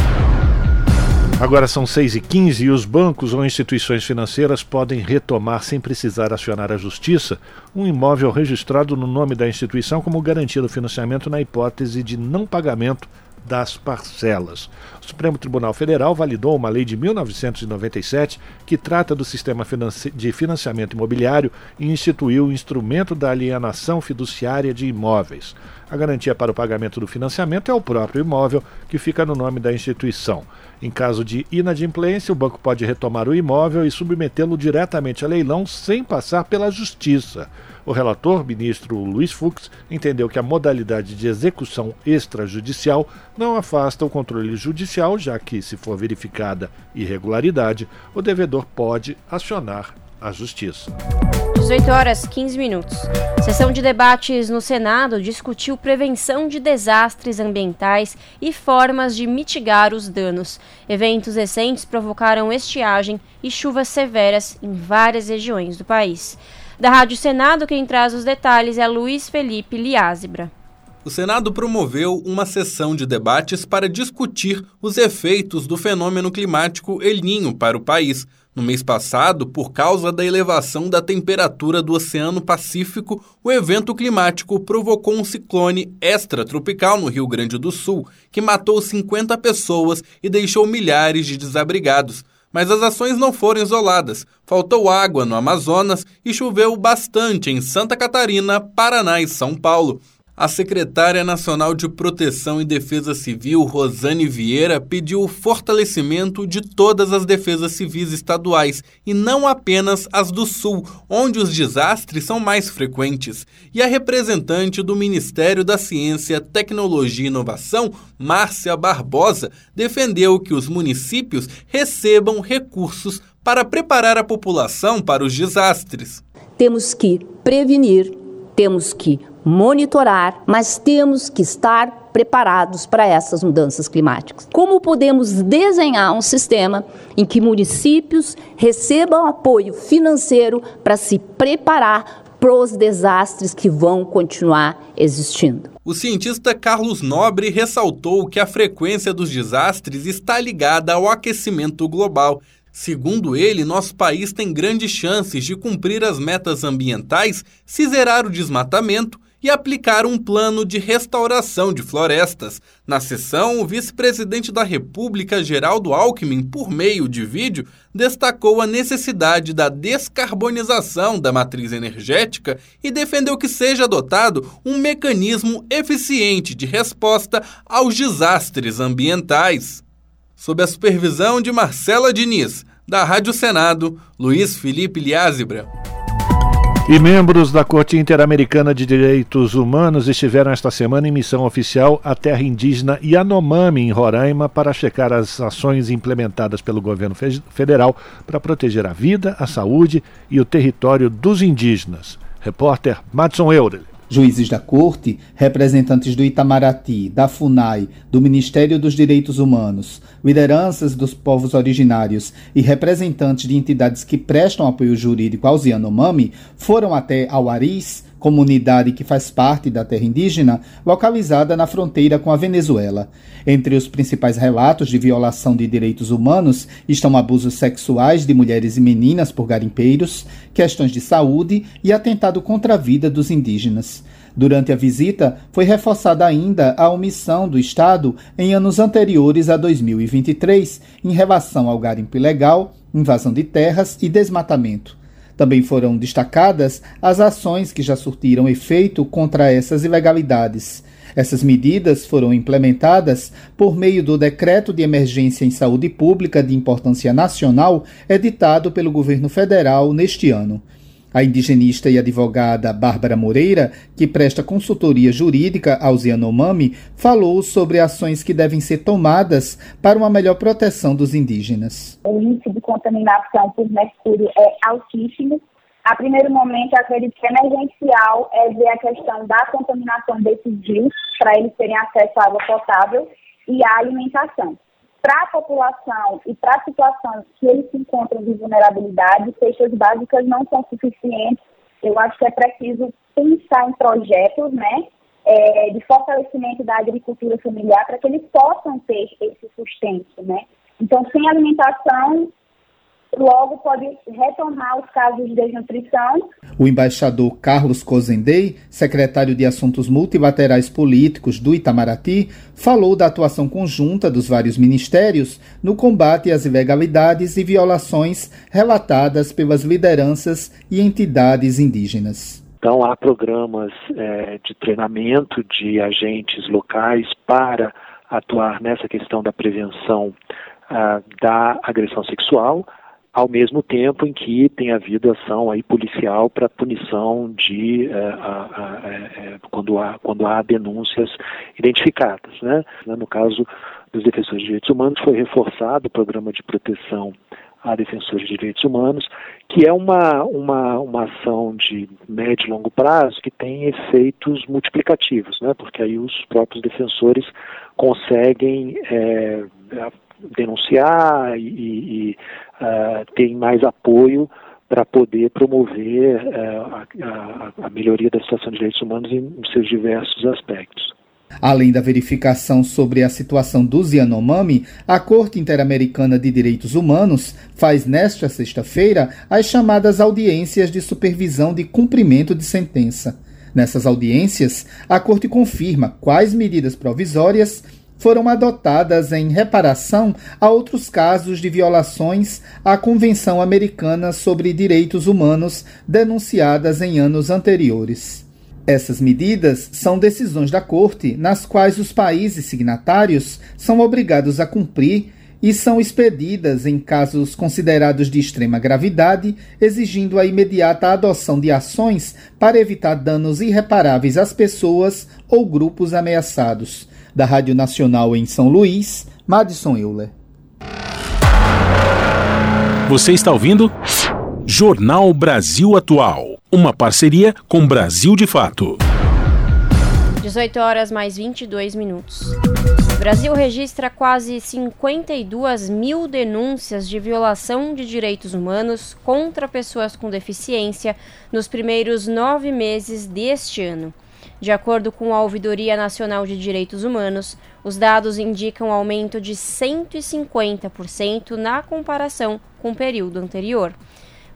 Agora são 6h15 e os bancos ou instituições financeiras podem retomar, sem precisar acionar a justiça, um imóvel registrado no nome da instituição como garantia do financiamento na hipótese de não pagamento das parcelas. O Supremo Tribunal Federal validou uma lei de 1997 que trata do sistema de financiamento imobiliário e instituiu o instrumento da alienação fiduciária de imóveis. A garantia para o pagamento do financiamento é o próprio imóvel que fica no nome da instituição. Em caso de inadimplência, o banco pode retomar o imóvel e submetê-lo diretamente a leilão sem passar pela justiça. O relator, ministro Luiz Fux, entendeu que a modalidade de execução extrajudicial não afasta o controle judicial, já que, se for verificada irregularidade, o devedor pode acionar a justiça. 18 horas 15 minutos. Sessão de debates no Senado discutiu prevenção de desastres ambientais e formas de mitigar os danos. Eventos recentes provocaram estiagem e chuvas severas em várias regiões do país. Da Rádio Senado, quem traz os detalhes é Luiz Felipe Liázebra. O Senado promoveu uma sessão de debates para discutir os efeitos do fenômeno climático El Ninho para o país. No mês passado, por causa da elevação da temperatura do Oceano Pacífico, o evento climático provocou um ciclone extratropical no Rio Grande do Sul, que matou 50 pessoas e deixou milhares de desabrigados. Mas as ações não foram isoladas. Faltou água no Amazonas e choveu bastante em Santa Catarina, Paraná e São Paulo. A secretária nacional de Proteção e Defesa Civil, Rosane Vieira, pediu o fortalecimento de todas as defesas civis estaduais e não apenas as do Sul, onde os desastres são mais frequentes. E a representante do Ministério da Ciência, Tecnologia e Inovação, Márcia Barbosa, defendeu que os municípios recebam recursos para preparar a população para os desastres. Temos que prevenir, temos que monitorar, mas temos que estar preparados para essas mudanças climáticas. Como podemos desenhar um sistema em que municípios recebam apoio financeiro para se preparar para os desastres que vão continuar existindo? O cientista Carlos Nobre ressaltou que a frequência dos desastres está ligada ao aquecimento global. Segundo ele, nosso país tem grandes chances de cumprir as metas ambientais se zerar o desmatamento e aplicar um plano de restauração de florestas. Na sessão, o vice-presidente da República, Geraldo Alckmin, por meio de vídeo, destacou a necessidade da descarbonização da matriz energética e defendeu que seja adotado um mecanismo eficiente de resposta aos desastres ambientais. Sob a supervisão de Marcela Diniz, da Rádio Senado, Luiz Felipe Liázebra. E membros da Corte Interamericana de Direitos Humanos estiveram esta semana em missão oficial à terra indígena Yanomami, em Roraima, para checar as ações implementadas pelo governo federal para proteger a vida, a saúde e o território dos indígenas. Repórter Madson Euler. Juízes da Corte, representantes do Itamaraty, da FUNAI, do Ministério dos Direitos Humanos, lideranças dos povos originários e representantes de entidades que prestam apoio jurídico aos Yanomami foram até Auaris, comunidade que faz parte da terra indígena, localizada na fronteira com a Venezuela. Entre os principais relatos de violação de direitos humanos estão abusos sexuais de mulheres e meninas por garimpeiros, questões de saúde e atentado contra a vida dos indígenas. Durante a visita, foi reforçada ainda a omissão do Estado em anos anteriores a 2023 em relação ao garimpo ilegal, invasão de terras e desmatamento. Também foram destacadas as ações que já surtiram efeito contra essas ilegalidades. Essas medidas foram implementadas por meio do Decreto de Emergência em Saúde Pública de Importância Nacional, editado pelo governo federal neste ano. A indigenista e advogada Bárbara Moreira, que presta consultoria jurídica aos Yanomami, falou sobre ações que devem ser tomadas para uma melhor proteção dos indígenas. O índice de contaminação por mercúrio é altíssimo. A primeiro momento, acredito que emergencial é ver a questão da contaminação desses rios, para eles terem acesso à água potável e à alimentação para a população e para a situação que eles se encontram de vulnerabilidade, cestas básicas não são suficientes. Eu acho que é preciso pensar em projetos, né, é, de fortalecimento da agricultura familiar para que eles possam ter esse sustento, né. Então, sem alimentação, logo pode retomar os casos de desnutrição. O embaixador Carlos Cozendei, secretário de Assuntos Multilaterais Políticos do Itamaraty, falou da atuação conjunta dos vários ministérios no combate às ilegalidades e violações relatadas pelas lideranças e entidades indígenas. Então, há programas é, de treinamento de agentes locais para atuar nessa questão da prevenção ah, da agressão sexual ao mesmo tempo em que tem havido ação aí policial para punição de a, a, é, quando, há, quando há denúncias identificadas. Né? No caso dos defensores de direitos humanos, foi reforçado o programa de proteção a defensores de direitos humanos, que é uma, uma, uma ação de médio e longo prazo que tem efeitos multiplicativos, né? porque aí os próprios defensores conseguem é, denunciar e, e uh, tem mais apoio para poder promover uh, a, a, melhoria da situação de direitos humanos em, em seus diversos aspectos. Além da verificação sobre a situação dos Yanomami, a Corte Interamericana de Direitos Humanos faz nesta sexta-feira as chamadas audiências de supervisão de cumprimento de sentença. Nessas audiências, a Corte confirma quais medidas provisórias foram adotadas em reparação a outros casos de violações à Convenção Americana sobre Direitos Humanos denunciadas em anos anteriores. Essas medidas são decisões da Corte nas quais os países signatários são obrigados a cumprir e são expedidas em casos considerados de extrema gravidade, exigindo a imediata adoção de ações para evitar danos irreparáveis às pessoas ou grupos ameaçados da Rádio Nacional em São Luís, Madison Euler. Você está ouvindo? Jornal Brasil Atual, uma parceria com Brasil de Fato. 18 horas mais 22 minutos. O Brasil registra quase 52 mil denúncias de violação de direitos humanos contra pessoas com deficiência nos primeiros nove meses deste ano. De acordo com a Ouvidoria Nacional de Direitos Humanos, os dados indicam aumento de 150% na comparação com o período anterior.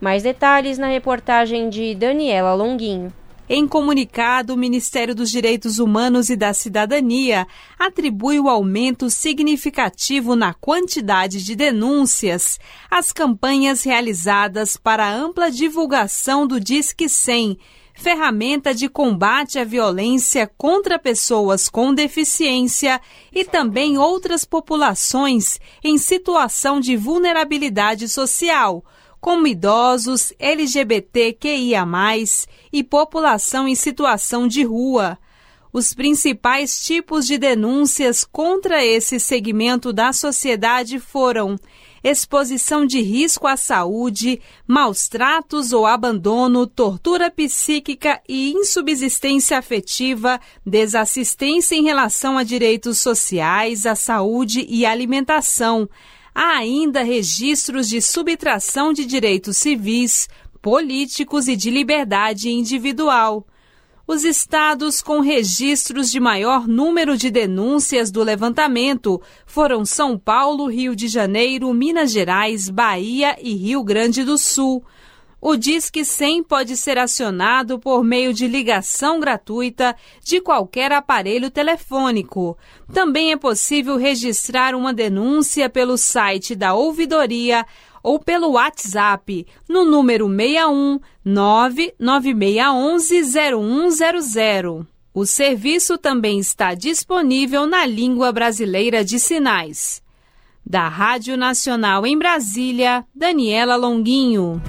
Mais detalhes na reportagem de Daniela Longuinho. Em comunicado, o Ministério dos Direitos Humanos e da Cidadania atribui o aumento significativo na quantidade de denúncias às campanhas realizadas para ampla divulgação do Disque 100 ferramenta de combate à violência contra pessoas com deficiência e também outras populações em situação de vulnerabilidade social, como idosos, LGBTQIA, e população em situação de rua. Os principais tipos de denúncias contra esse segmento da sociedade foram exposição de risco à saúde, maus tratos ou abandono, tortura psíquica e insubsistência afetiva, desassistência em relação a direitos sociais, à saúde e alimentação. Há ainda registros de subtração de direitos civis, políticos e de liberdade individual. Os estados com registros de maior número de denúncias do levantamento foram São Paulo, Rio de Janeiro, Minas Gerais, Bahia e Rio Grande do Sul. O Disque 100 pode ser acionado por meio de ligação gratuita de qualquer aparelho telefônico. Também é possível registrar uma denúncia pelo site da ouvidoria ou pelo WhatsApp no número 61 99611 0100. O serviço também está disponível na língua brasileira de sinais. Da Rádio Nacional em Brasília, Daniela Longuinho.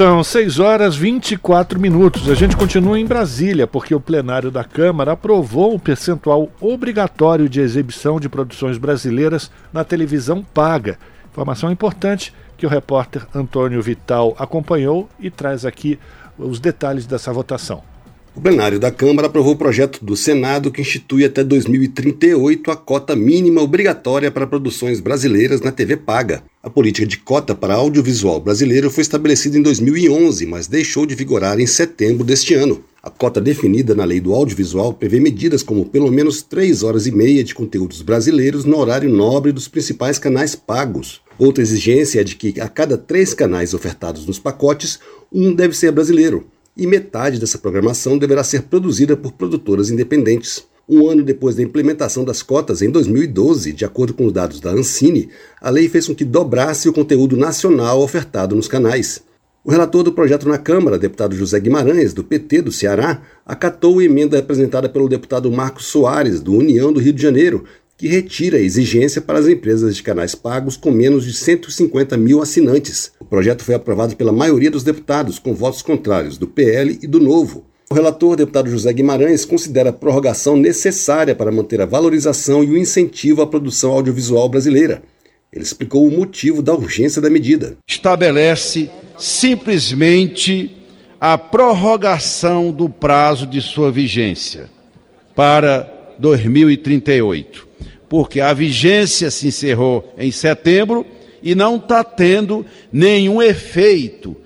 São 6 horas 24 minutos. A gente continua em Brasília, porque o plenário da Câmara aprovou um percentual obrigatório de exibição de produções brasileiras na televisão paga. Informação importante que o repórter Antônio Vital acompanhou e traz aqui os detalhes dessa votação. O plenário da Câmara aprovou o projeto do Senado que institui até 2038 a cota mínima obrigatória para produções brasileiras na TV paga. A política de cota para audiovisual brasileiro foi estabelecida em 2011, mas deixou de vigorar em setembro deste ano. A cota definida na lei do audiovisual prevê medidas como pelo menos três horas e meia de conteúdos brasileiros no horário nobre dos principais canais pagos. Outra exigência é de que a cada três canais ofertados nos pacotes, um deve ser brasileiro e metade dessa programação deverá ser produzida por produtoras independentes. Um ano depois da implementação das cotas, em 2012, de acordo com os dados da Ancine, a lei fez com que dobrasse o conteúdo nacional ofertado nos canais. O relator do projeto na Câmara, deputado José Guimarães, do PT do Ceará, acatou a emenda apresentada pelo deputado Marcos Soares, do União do Rio de Janeiro, que retira a exigência para as empresas de canais pagos com menos de 150 mil assinantes. O projeto foi aprovado pela maioria dos deputados, com votos contrários do PL e do Novo. O relator, deputado José Guimarães, considera a prorrogação necessária para manter a valorização e o incentivo à produção audiovisual brasileira. Ele explicou o motivo da urgência da medida. Estabelece simplesmente a prorrogação do prazo de sua vigência para 2038 porque a vigência se encerrou em setembro e não está tendo nenhum efeito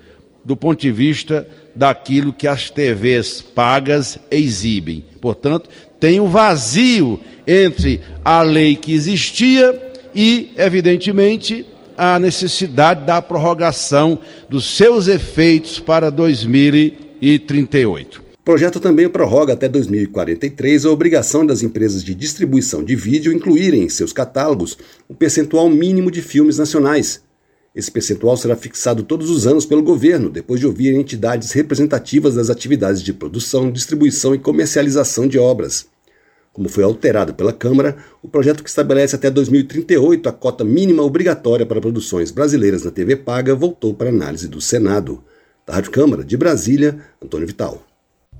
do ponto de vista daquilo que as TVs pagas exibem. Portanto, tem um vazio entre a lei que existia e, evidentemente, a necessidade da prorrogação dos seus efeitos para 2038. O projeto também prorroga até 2043 a obrigação das empresas de distribuição de vídeo incluírem em seus catálogos um percentual mínimo de filmes nacionais. Esse percentual será fixado todos os anos pelo governo, depois de ouvir entidades representativas das atividades de produção, distribuição e comercialização de obras. Como foi alterado pela Câmara, o projeto que estabelece até 2038 a cota mínima obrigatória para produções brasileiras na TV paga voltou para análise do Senado. Da Rádio Câmara, de Brasília, Antônio Vital.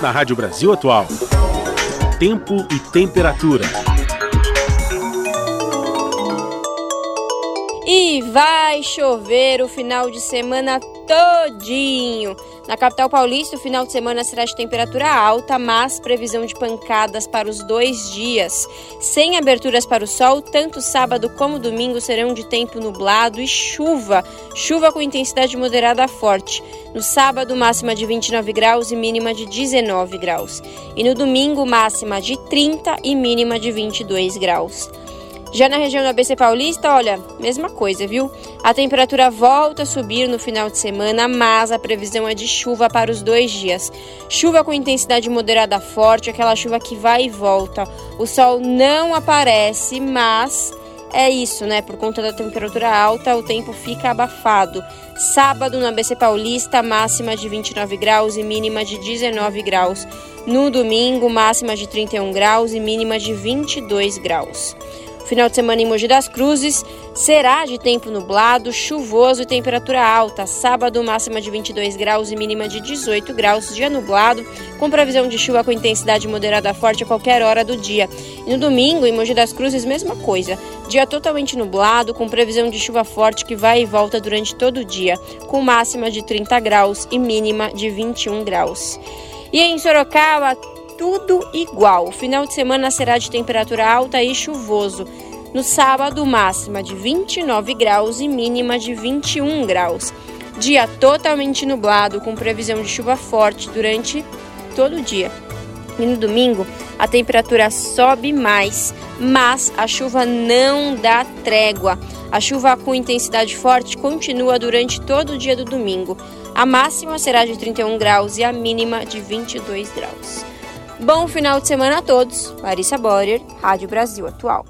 na Rádio Brasil Atual. Tempo e temperatura. E vai chover o final de semana todinho. Na capital paulista, o final de semana será de temperatura alta, mas previsão de pancadas para os dois dias. Sem aberturas para o sol, tanto sábado como domingo serão de tempo nublado e chuva. Chuva com intensidade moderada a forte. No sábado, máxima de 29 graus e mínima de 19 graus. E no domingo, máxima de 30 e mínima de 22 graus. Já na região do ABC Paulista, olha, mesma coisa, viu? A temperatura volta a subir no final de semana, mas a previsão é de chuva para os dois dias. Chuva com intensidade moderada forte, aquela chuva que vai e volta. O sol não aparece, mas é isso, né? Por conta da temperatura alta, o tempo fica abafado. Sábado no ABC Paulista, máxima de 29 graus e mínima de 19 graus. No domingo, máxima de 31 graus e mínima de 22 graus. Final de semana em Mogi das Cruzes será de tempo nublado, chuvoso e temperatura alta. Sábado, máxima de 22 graus e mínima de 18 graus. Dia nublado, com previsão de chuva com intensidade moderada forte a qualquer hora do dia. E no domingo, em Mogi das Cruzes, mesma coisa. Dia totalmente nublado, com previsão de chuva forte que vai e volta durante todo o dia, com máxima de 30 graus e mínima de 21 graus. E em Sorocaba, tudo igual. O final de semana será de temperatura alta e chuvoso. No sábado, máxima de 29 graus e mínima de 21 graus. Dia totalmente nublado, com previsão de chuva forte durante todo o dia. E no domingo, a temperatura sobe mais, mas a chuva não dá trégua. A chuva com intensidade forte continua durante todo o dia do domingo. A máxima será de 31 graus e a mínima de 22 graus. Bom final de semana a todos. Larissa Borer, Rádio Brasil Atual.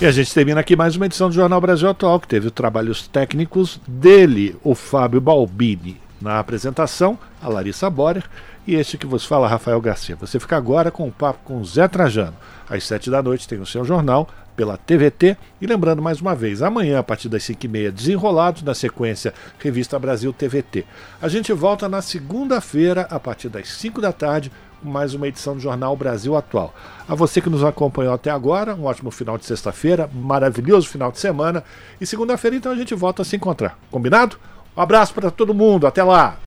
E a gente termina aqui mais uma edição do Jornal Brasil Atual, que teve trabalhos técnicos dele, o Fábio Balbini. Na apresentação, a Larissa Borer e este que vos fala, Rafael Garcia. Você fica agora com o papo com Zé Trajano. Às sete da noite tem o seu jornal pela TVT. E lembrando mais uma vez, amanhã, a partir das 5h30, desenrolados na sequência Revista Brasil TVT. A gente volta na segunda-feira, a partir das 5 da tarde, mais uma edição do Jornal Brasil Atual. A você que nos acompanhou até agora, um ótimo final de sexta-feira, maravilhoso final de semana. E segunda-feira, então, a gente volta a se encontrar. Combinado? Um abraço para todo mundo, até lá!